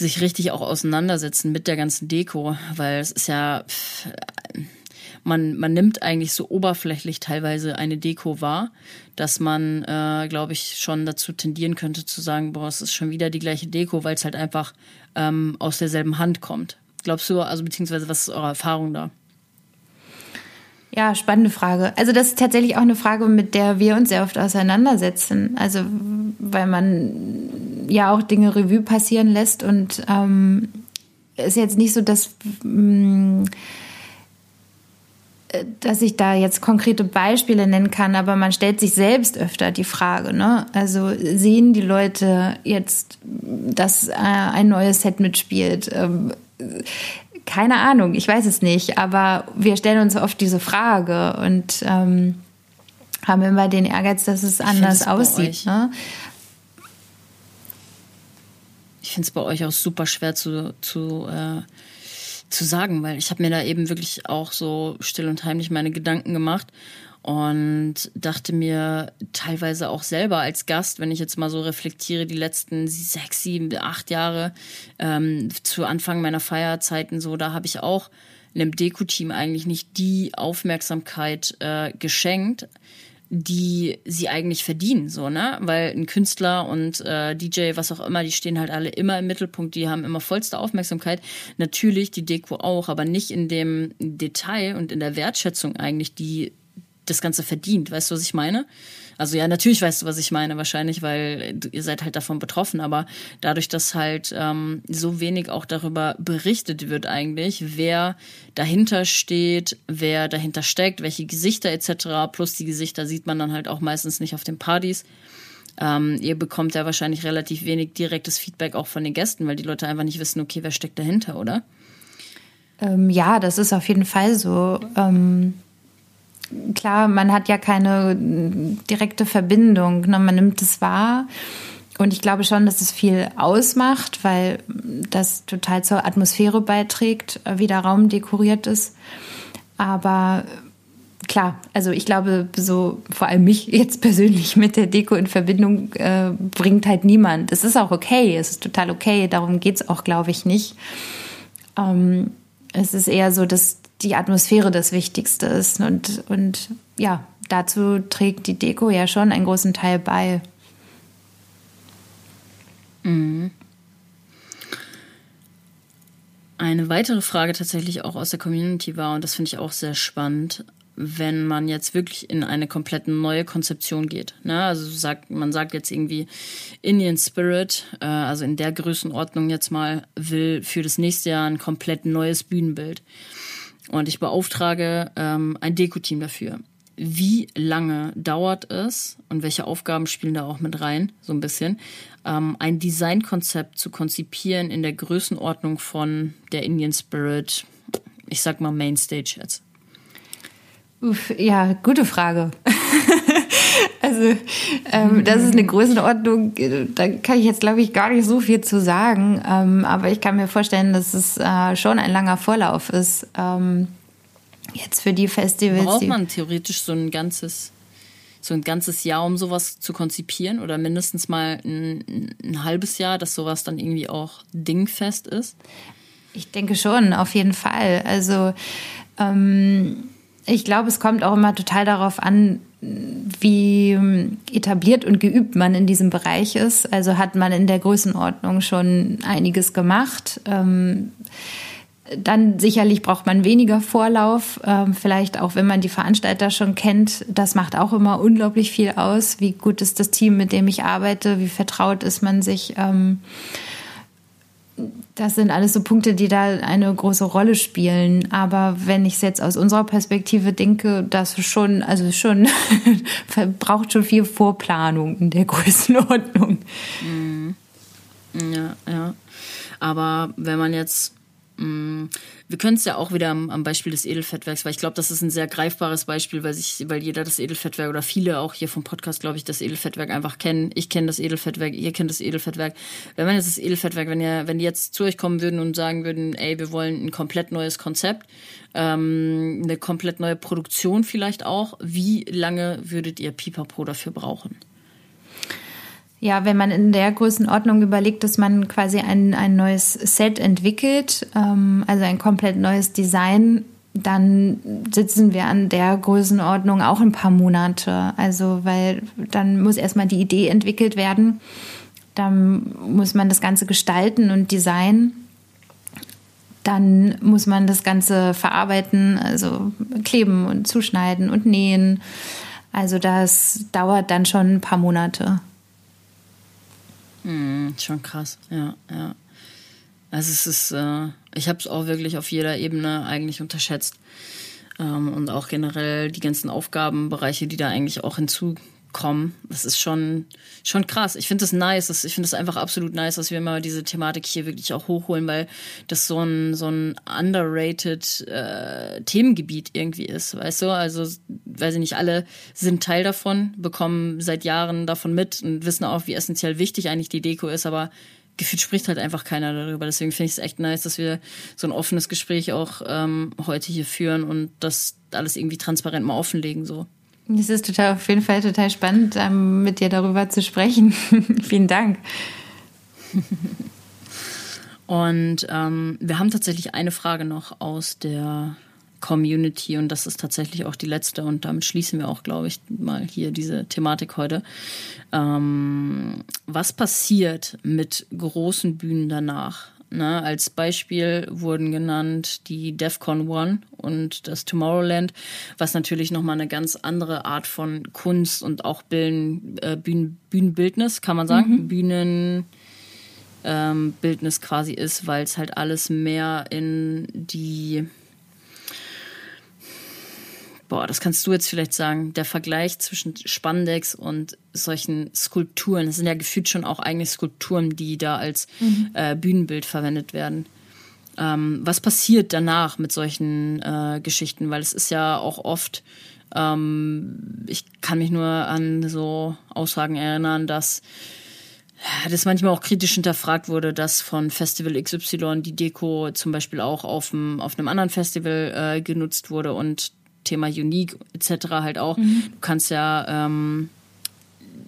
sich richtig auch auseinandersetzen mit der ganzen Deko, weil es ist ja, man, man nimmt eigentlich so oberflächlich teilweise eine Deko wahr, dass man, äh, glaube ich, schon dazu tendieren könnte zu sagen, boah, es ist schon wieder die gleiche Deko, weil es halt einfach ähm, aus derselben Hand kommt. Glaubst du, also beziehungsweise was ist eure Erfahrung da? Ja, spannende Frage. Also das ist tatsächlich auch eine Frage, mit der wir uns sehr oft auseinandersetzen. Also weil man ja auch Dinge Revue passieren lässt und ähm, ist jetzt nicht so, dass mh, mm, dass ich da jetzt konkrete Beispiele nennen kann, aber man stellt sich selbst öfter die Frage, ne? Also sehen die Leute jetzt, dass äh, ein neues Set mitspielt? Ähm, keine Ahnung, ich weiß es nicht, aber wir stellen uns oft diese Frage und ähm, haben immer den Ehrgeiz, dass es anders aussieht. Ne? Ich finde es bei euch auch super schwer zu, zu, äh, zu sagen, weil ich habe mir da eben wirklich auch so still und heimlich meine Gedanken gemacht und dachte mir teilweise auch selber als Gast, wenn ich jetzt mal so reflektiere, die letzten sechs, sieben, acht Jahre ähm, zu Anfang meiner Feierzeiten so, da habe ich auch einem Deko-Team eigentlich nicht die Aufmerksamkeit äh, geschenkt, die sie eigentlich verdienen, so, ne? Weil ein Künstler und äh, DJ, was auch immer, die stehen halt alle immer im Mittelpunkt, die haben immer vollste Aufmerksamkeit. Natürlich die Deko auch, aber nicht in dem Detail und in der Wertschätzung eigentlich, die das Ganze verdient. Weißt du, was ich meine? Also ja, natürlich weißt du, was ich meine, wahrscheinlich, weil ihr seid halt davon betroffen, aber dadurch, dass halt ähm, so wenig auch darüber berichtet wird eigentlich, wer dahinter steht, wer dahinter steckt, welche Gesichter etc. Plus die Gesichter sieht man dann halt auch meistens nicht auf den Partys. Ähm, ihr bekommt ja wahrscheinlich relativ wenig direktes Feedback auch von den Gästen, weil die Leute einfach nicht wissen, okay, wer steckt dahinter, oder? Ähm, ja, das ist auf jeden Fall so. Ähm klar, man hat ja keine direkte Verbindung. Ne? Man nimmt es wahr. Und ich glaube schon, dass es viel ausmacht, weil das total zur Atmosphäre beiträgt, wie der Raum dekoriert ist. Aber klar, also ich glaube, so vor allem mich jetzt persönlich mit der Deko in Verbindung äh, bringt halt niemand. Es ist auch okay, es ist total okay, darum geht es auch, glaube ich, nicht. Ähm, es ist eher so, dass die Atmosphäre das Wichtigste ist. Und, und ja, dazu trägt die Deko ja schon einen großen Teil bei. Mhm. Eine weitere Frage tatsächlich auch aus der Community war, und das finde ich auch sehr spannend, wenn man jetzt wirklich in eine komplett neue Konzeption geht. Ne? Also sagt, man sagt jetzt irgendwie Indian Spirit, äh, also in der Größenordnung jetzt mal, will für das nächste Jahr ein komplett neues Bühnenbild. Und ich beauftrage ähm, ein Deko-Team dafür. Wie lange dauert es und welche Aufgaben spielen da auch mit rein, so ein bisschen, ähm, ein Designkonzept zu konzipieren in der Größenordnung von der Indian Spirit, ich sag mal Mainstage jetzt? Uff, ja, gute Frage. also, ähm, das ist eine Größenordnung, da kann ich jetzt, glaube ich, gar nicht so viel zu sagen. Ähm, aber ich kann mir vorstellen, dass es äh, schon ein langer Vorlauf ist. Ähm, jetzt für die Festivals. Braucht man theoretisch so ein ganzes, so ein ganzes Jahr, um sowas zu konzipieren? Oder mindestens mal ein, ein halbes Jahr, dass sowas dann irgendwie auch dingfest ist? Ich denke schon, auf jeden Fall. Also, ähm, ich glaube, es kommt auch immer total darauf an, wie etabliert und geübt man in diesem Bereich ist. Also hat man in der Größenordnung schon einiges gemacht. Ähm, dann sicherlich braucht man weniger Vorlauf, ähm, vielleicht auch wenn man die Veranstalter schon kennt. Das macht auch immer unglaublich viel aus. Wie gut ist das Team, mit dem ich arbeite? Wie vertraut ist man sich? Das sind alles so Punkte, die da eine große Rolle spielen. Aber wenn ich es jetzt aus unserer Perspektive denke, das schon, also schon, braucht schon viel Vorplanung in der Größenordnung. Mhm. Ja, ja. Aber wenn man jetzt Mm, wir können es ja auch wieder am, am, Beispiel des Edelfettwerks, weil ich glaube, das ist ein sehr greifbares Beispiel, weil sich, weil jeder das Edelfettwerk oder viele auch hier vom Podcast, glaube ich, das Edelfettwerk einfach kennen. Ich kenne das Edelfettwerk, ihr kennt das Edelfettwerk. Wenn man jetzt das Edelfettwerk, wenn ihr, wenn die jetzt zu euch kommen würden und sagen würden, ey, wir wollen ein komplett neues Konzept, ähm, eine komplett neue Produktion vielleicht auch, wie lange würdet ihr Pipapo dafür brauchen? Ja, wenn man in der Größenordnung überlegt, dass man quasi ein, ein neues Set entwickelt, ähm, also ein komplett neues Design, dann sitzen wir an der Größenordnung auch ein paar Monate. Also, weil dann muss erstmal die Idee entwickelt werden. Dann muss man das Ganze gestalten und designen. Dann muss man das Ganze verarbeiten, also kleben und zuschneiden und nähen. Also das dauert dann schon ein paar Monate. Mhm, schon krass, ja, ja. Also es ist, äh, ich habe es auch wirklich auf jeder Ebene eigentlich unterschätzt. Ähm, und auch generell die ganzen Aufgabenbereiche, die da eigentlich auch hinzukommen. Das ist schon, schon krass. Ich finde das nice. Das, ich finde es einfach absolut nice, dass wir mal diese Thematik hier wirklich auch hochholen, weil das so ein, so ein underrated äh, Themengebiet irgendwie ist, weißt du? Also, weiß ich nicht, alle sind Teil davon, bekommen seit Jahren davon mit und wissen auch, wie essentiell wichtig eigentlich die Deko ist, aber gefühlt spricht halt einfach keiner darüber. Deswegen finde ich es echt nice, dass wir so ein offenes Gespräch auch ähm, heute hier führen und das alles irgendwie transparent mal offenlegen. So. Es ist total auf jeden Fall total spannend, ähm, mit dir darüber zu sprechen. Vielen Dank. Und ähm, wir haben tatsächlich eine Frage noch aus der Community und das ist tatsächlich auch die letzte und damit schließen wir auch, glaube ich, mal hier diese Thematik heute. Ähm, was passiert mit großen Bühnen danach? Na, als Beispiel wurden genannt die DEFCON One und das Tomorrowland, was natürlich nochmal eine ganz andere Art von Kunst und auch Bühnen, äh, Bühnen, Bühnenbildnis, kann man sagen, mhm. Bühnen ähm, Bildnis quasi ist, weil es halt alles mehr in die Boah, das kannst du jetzt vielleicht sagen. Der Vergleich zwischen Spandex und solchen Skulpturen, das sind ja gefühlt schon auch eigentlich Skulpturen, die da als mhm. äh, Bühnenbild verwendet werden. Ähm, was passiert danach mit solchen äh, Geschichten? Weil es ist ja auch oft, ähm, ich kann mich nur an so Aussagen erinnern, dass das manchmal auch kritisch hinterfragt wurde, dass von Festival XY die Deko zum Beispiel auch auf, dem, auf einem anderen Festival äh, genutzt wurde und Thema Unique etc. halt auch. Mhm. Du kannst ja, ähm,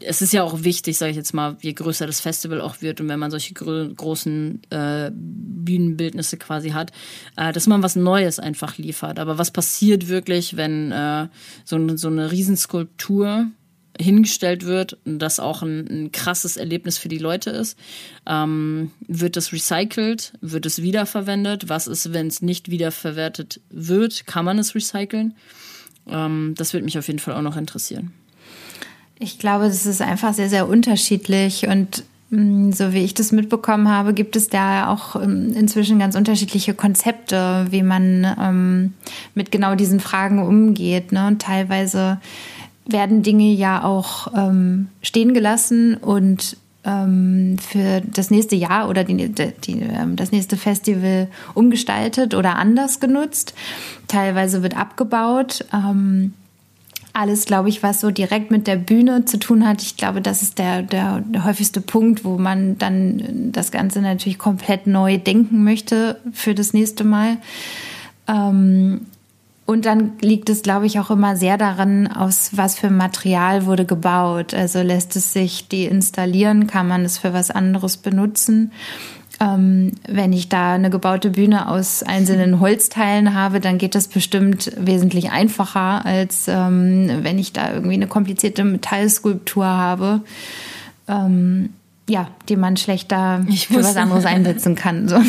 es ist ja auch wichtig, sage ich jetzt mal, je größer das Festival auch wird und wenn man solche gro großen äh, Bühnenbildnisse quasi hat, äh, dass man was Neues einfach liefert. Aber was passiert wirklich, wenn äh, so, so eine Riesenskulptur hingestellt wird das auch ein, ein, krasses Erlebnis für die Leute ist. Ähm, wird es recycelt? Wird es wiederverwendet? Was ist, wenn es nicht wiederverwertet wird? Kann man es recyceln? Ähm, das würde mich auf jeden Fall auch noch interessieren. Ich glaube, das ist einfach sehr, sehr unterschiedlich und mm, so wie ich das mitbekommen habe, gibt es da auch ähm, inzwischen ganz unterschiedliche Konzepte, wie man ähm, mit genau diesen Fragen umgeht. Ne? Und teilweise werden Dinge ja auch ähm, stehen gelassen und ähm, für das nächste Jahr oder die, die, ähm, das nächste Festival umgestaltet oder anders genutzt. Teilweise wird abgebaut. Ähm, alles, glaube ich, was so direkt mit der Bühne zu tun hat. Ich glaube, das ist der, der, der häufigste Punkt, wo man dann das Ganze natürlich komplett neu denken möchte für das nächste Mal. Ähm, und dann liegt es, glaube ich, auch immer sehr daran, aus was für Material wurde gebaut. Also lässt es sich deinstallieren, kann man es für was anderes benutzen. Ähm, wenn ich da eine gebaute Bühne aus einzelnen Holzteilen habe, dann geht das bestimmt wesentlich einfacher, als ähm, wenn ich da irgendwie eine komplizierte Metallskulptur habe. Ähm, ja, die man schlechter für was anderes einsetzen kann. So.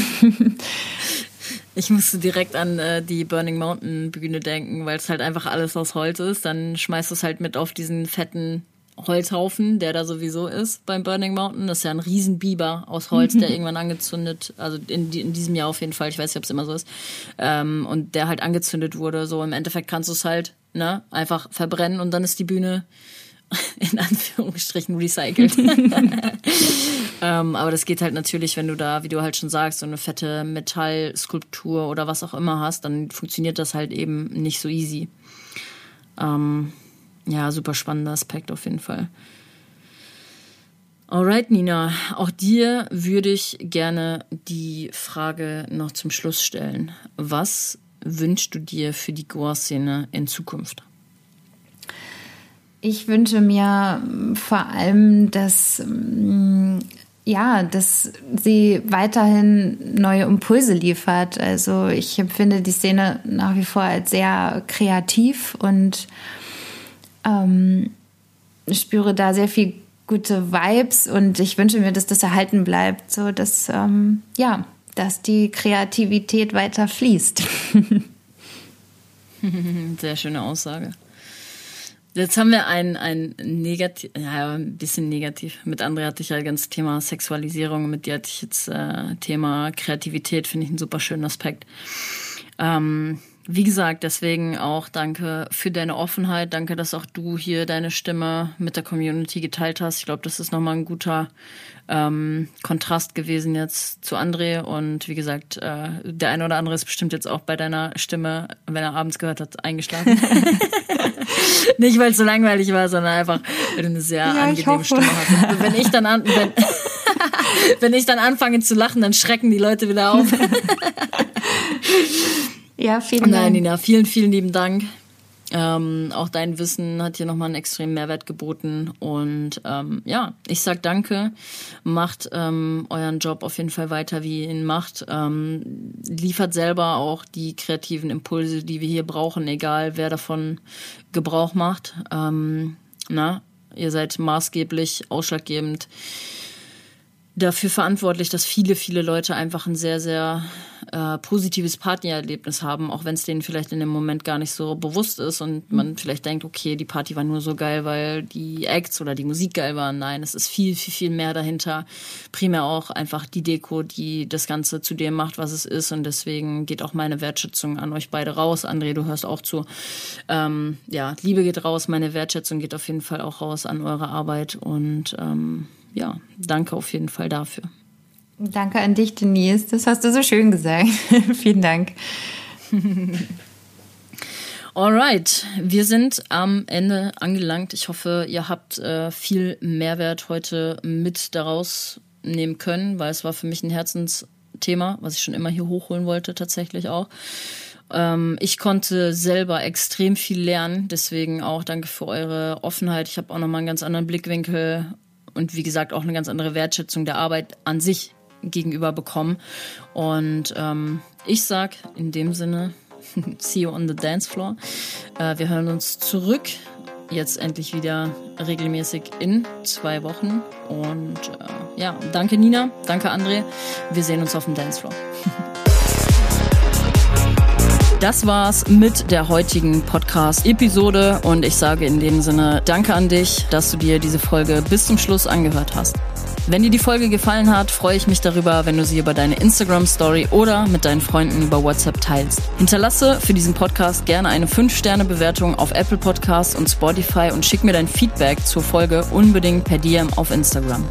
Ich musste direkt an äh, die Burning Mountain Bühne denken, weil es halt einfach alles aus Holz ist. Dann schmeißt du es halt mit auf diesen fetten Holzhaufen, der da sowieso ist beim Burning Mountain. Das ist ja ein Riesenbiber aus Holz, der irgendwann angezündet, also in, in, diesem Jahr auf jeden Fall, ich weiß nicht, ob es immer so ist, ähm, und der halt angezündet wurde. So im Endeffekt kannst du es halt ne, einfach verbrennen und dann ist die Bühne in Anführungsstrichen recycelt. ähm, aber das geht halt natürlich, wenn du da, wie du halt schon sagst, so eine fette Metallskulptur oder was auch immer hast, dann funktioniert das halt eben nicht so easy. Ähm, ja, super spannender Aspekt auf jeden Fall. Alright, Nina, auch dir würde ich gerne die Frage noch zum Schluss stellen. Was wünschst du dir für die Goa-Szene in Zukunft? Ich wünsche mir vor allem, dass mm, ja, dass sie weiterhin neue Impulse liefert. Also ich empfinde die Szene nach wie vor als sehr kreativ und ähm, spüre da sehr viel gute Vibes und ich wünsche mir, dass das erhalten bleibt, so dass ähm, ja, dass die Kreativität weiter fließt. Sehr schöne Aussage. Jetzt haben wir ein, ein negativ, ja, ein bisschen negativ. Mit André hatte ich ja ganz Thema Sexualisierung, mit dir hatte ich jetzt äh, Thema Kreativität, finde ich einen super schönen Aspekt. Ähm, wie gesagt, deswegen auch danke für deine Offenheit. Danke, dass auch du hier deine Stimme mit der Community geteilt hast. Ich glaube, das ist nochmal ein guter ähm, Kontrast gewesen jetzt zu André. Und wie gesagt, äh, der eine oder andere ist bestimmt jetzt auch bei deiner Stimme, wenn er abends gehört hat, eingeschlafen. Nicht, weil es so langweilig war, sondern einfach, weil du eine sehr ja, angenehme Stimme hast. Und wenn ich dann an, wenn, wenn ich dann anfange zu lachen, dann schrecken die Leute wieder auf. Ja, vielen Dank. Nein, Nina, vielen, vielen lieben Dank. Ähm, auch dein Wissen hat hier nochmal einen extremen Mehrwert geboten. Und ähm, ja, ich sag danke. Macht ähm, euren Job auf jeden Fall weiter, wie ihr ihn macht. Ähm, liefert selber auch die kreativen Impulse, die wir hier brauchen, egal wer davon Gebrauch macht. Ähm, na, ihr seid maßgeblich, ausschlaggebend dafür verantwortlich, dass viele, viele Leute einfach ein sehr, sehr äh, positives Partyerlebnis haben, auch wenn es denen vielleicht in dem Moment gar nicht so bewusst ist und man mhm. vielleicht denkt, okay, die Party war nur so geil, weil die Acts oder die Musik geil waren. Nein, es ist viel, viel, viel mehr dahinter. Primär auch einfach die Deko, die das Ganze zu dem macht, was es ist und deswegen geht auch meine Wertschätzung an euch beide raus. André, du hörst auch zu. Ähm, ja, Liebe geht raus, meine Wertschätzung geht auf jeden Fall auch raus an eure Arbeit und ähm, ja, danke auf jeden Fall dafür. Danke an dich, Denise. Das hast du so schön gesagt. Vielen Dank. Alright, wir sind am Ende angelangt. Ich hoffe, ihr habt äh, viel Mehrwert heute mit daraus nehmen können, weil es war für mich ein Herzensthema, was ich schon immer hier hochholen wollte, tatsächlich auch. Ähm, ich konnte selber extrem viel lernen, deswegen auch danke für eure Offenheit. Ich habe auch nochmal einen ganz anderen Blickwinkel und wie gesagt auch eine ganz andere Wertschätzung der Arbeit an sich gegenüber bekommen. Und ähm, ich sag in dem Sinne, see you on the dance floor. Äh, wir hören uns zurück jetzt endlich wieder regelmäßig in zwei Wochen. Und äh, ja, danke Nina, danke André. Wir sehen uns auf dem Dancefloor. Das war's mit der heutigen Podcast-Episode und ich sage in dem Sinne Danke an dich, dass du dir diese Folge bis zum Schluss angehört hast. Wenn dir die Folge gefallen hat, freue ich mich darüber, wenn du sie über deine Instagram-Story oder mit deinen Freunden über WhatsApp teilst. Hinterlasse für diesen Podcast gerne eine 5-Sterne-Bewertung auf Apple Podcasts und Spotify und schick mir dein Feedback zur Folge unbedingt per DM auf Instagram.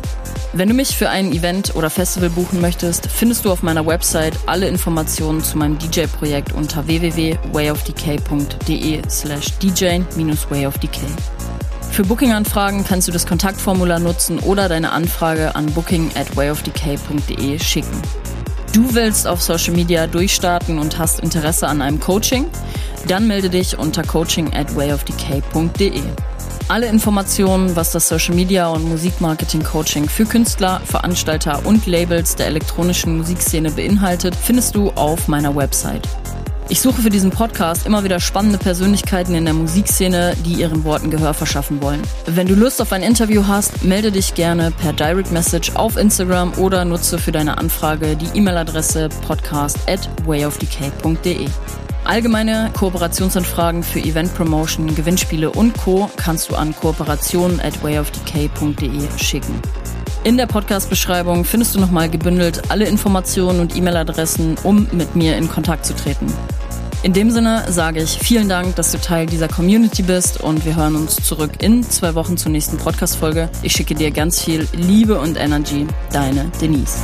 Wenn du mich für ein Event oder Festival buchen möchtest, findest du auf meiner Website alle Informationen zu meinem DJ-Projekt unter www.wayofdk.de slash dj-wayofdk. Für Booking-Anfragen kannst du das Kontaktformular nutzen oder deine Anfrage an booking at wayofdk.de schicken. Du willst auf Social Media durchstarten und hast Interesse an einem Coaching? Dann melde dich unter coaching at wayofdk.de. Alle Informationen, was das Social Media und Musikmarketing Coaching für Künstler, Veranstalter und Labels der elektronischen Musikszene beinhaltet, findest du auf meiner Website. Ich suche für diesen Podcast immer wieder spannende Persönlichkeiten in der Musikszene, die ihren Worten Gehör verschaffen wollen. Wenn du Lust auf ein Interview hast, melde dich gerne per Direct Message auf Instagram oder nutze für deine Anfrage die E-Mail-Adresse podcast at wayofdk.de. Allgemeine Kooperationsanfragen für Event Promotion, Gewinnspiele und Co. kannst du an kooperation at wayofdk.de schicken. In der Podcast-Beschreibung findest du nochmal gebündelt alle Informationen und E-Mail-Adressen, um mit mir in Kontakt zu treten. In dem Sinne sage ich vielen Dank, dass du Teil dieser Community bist und wir hören uns zurück in zwei Wochen zur nächsten Podcast-Folge. Ich schicke dir ganz viel Liebe und Energy. Deine Denise.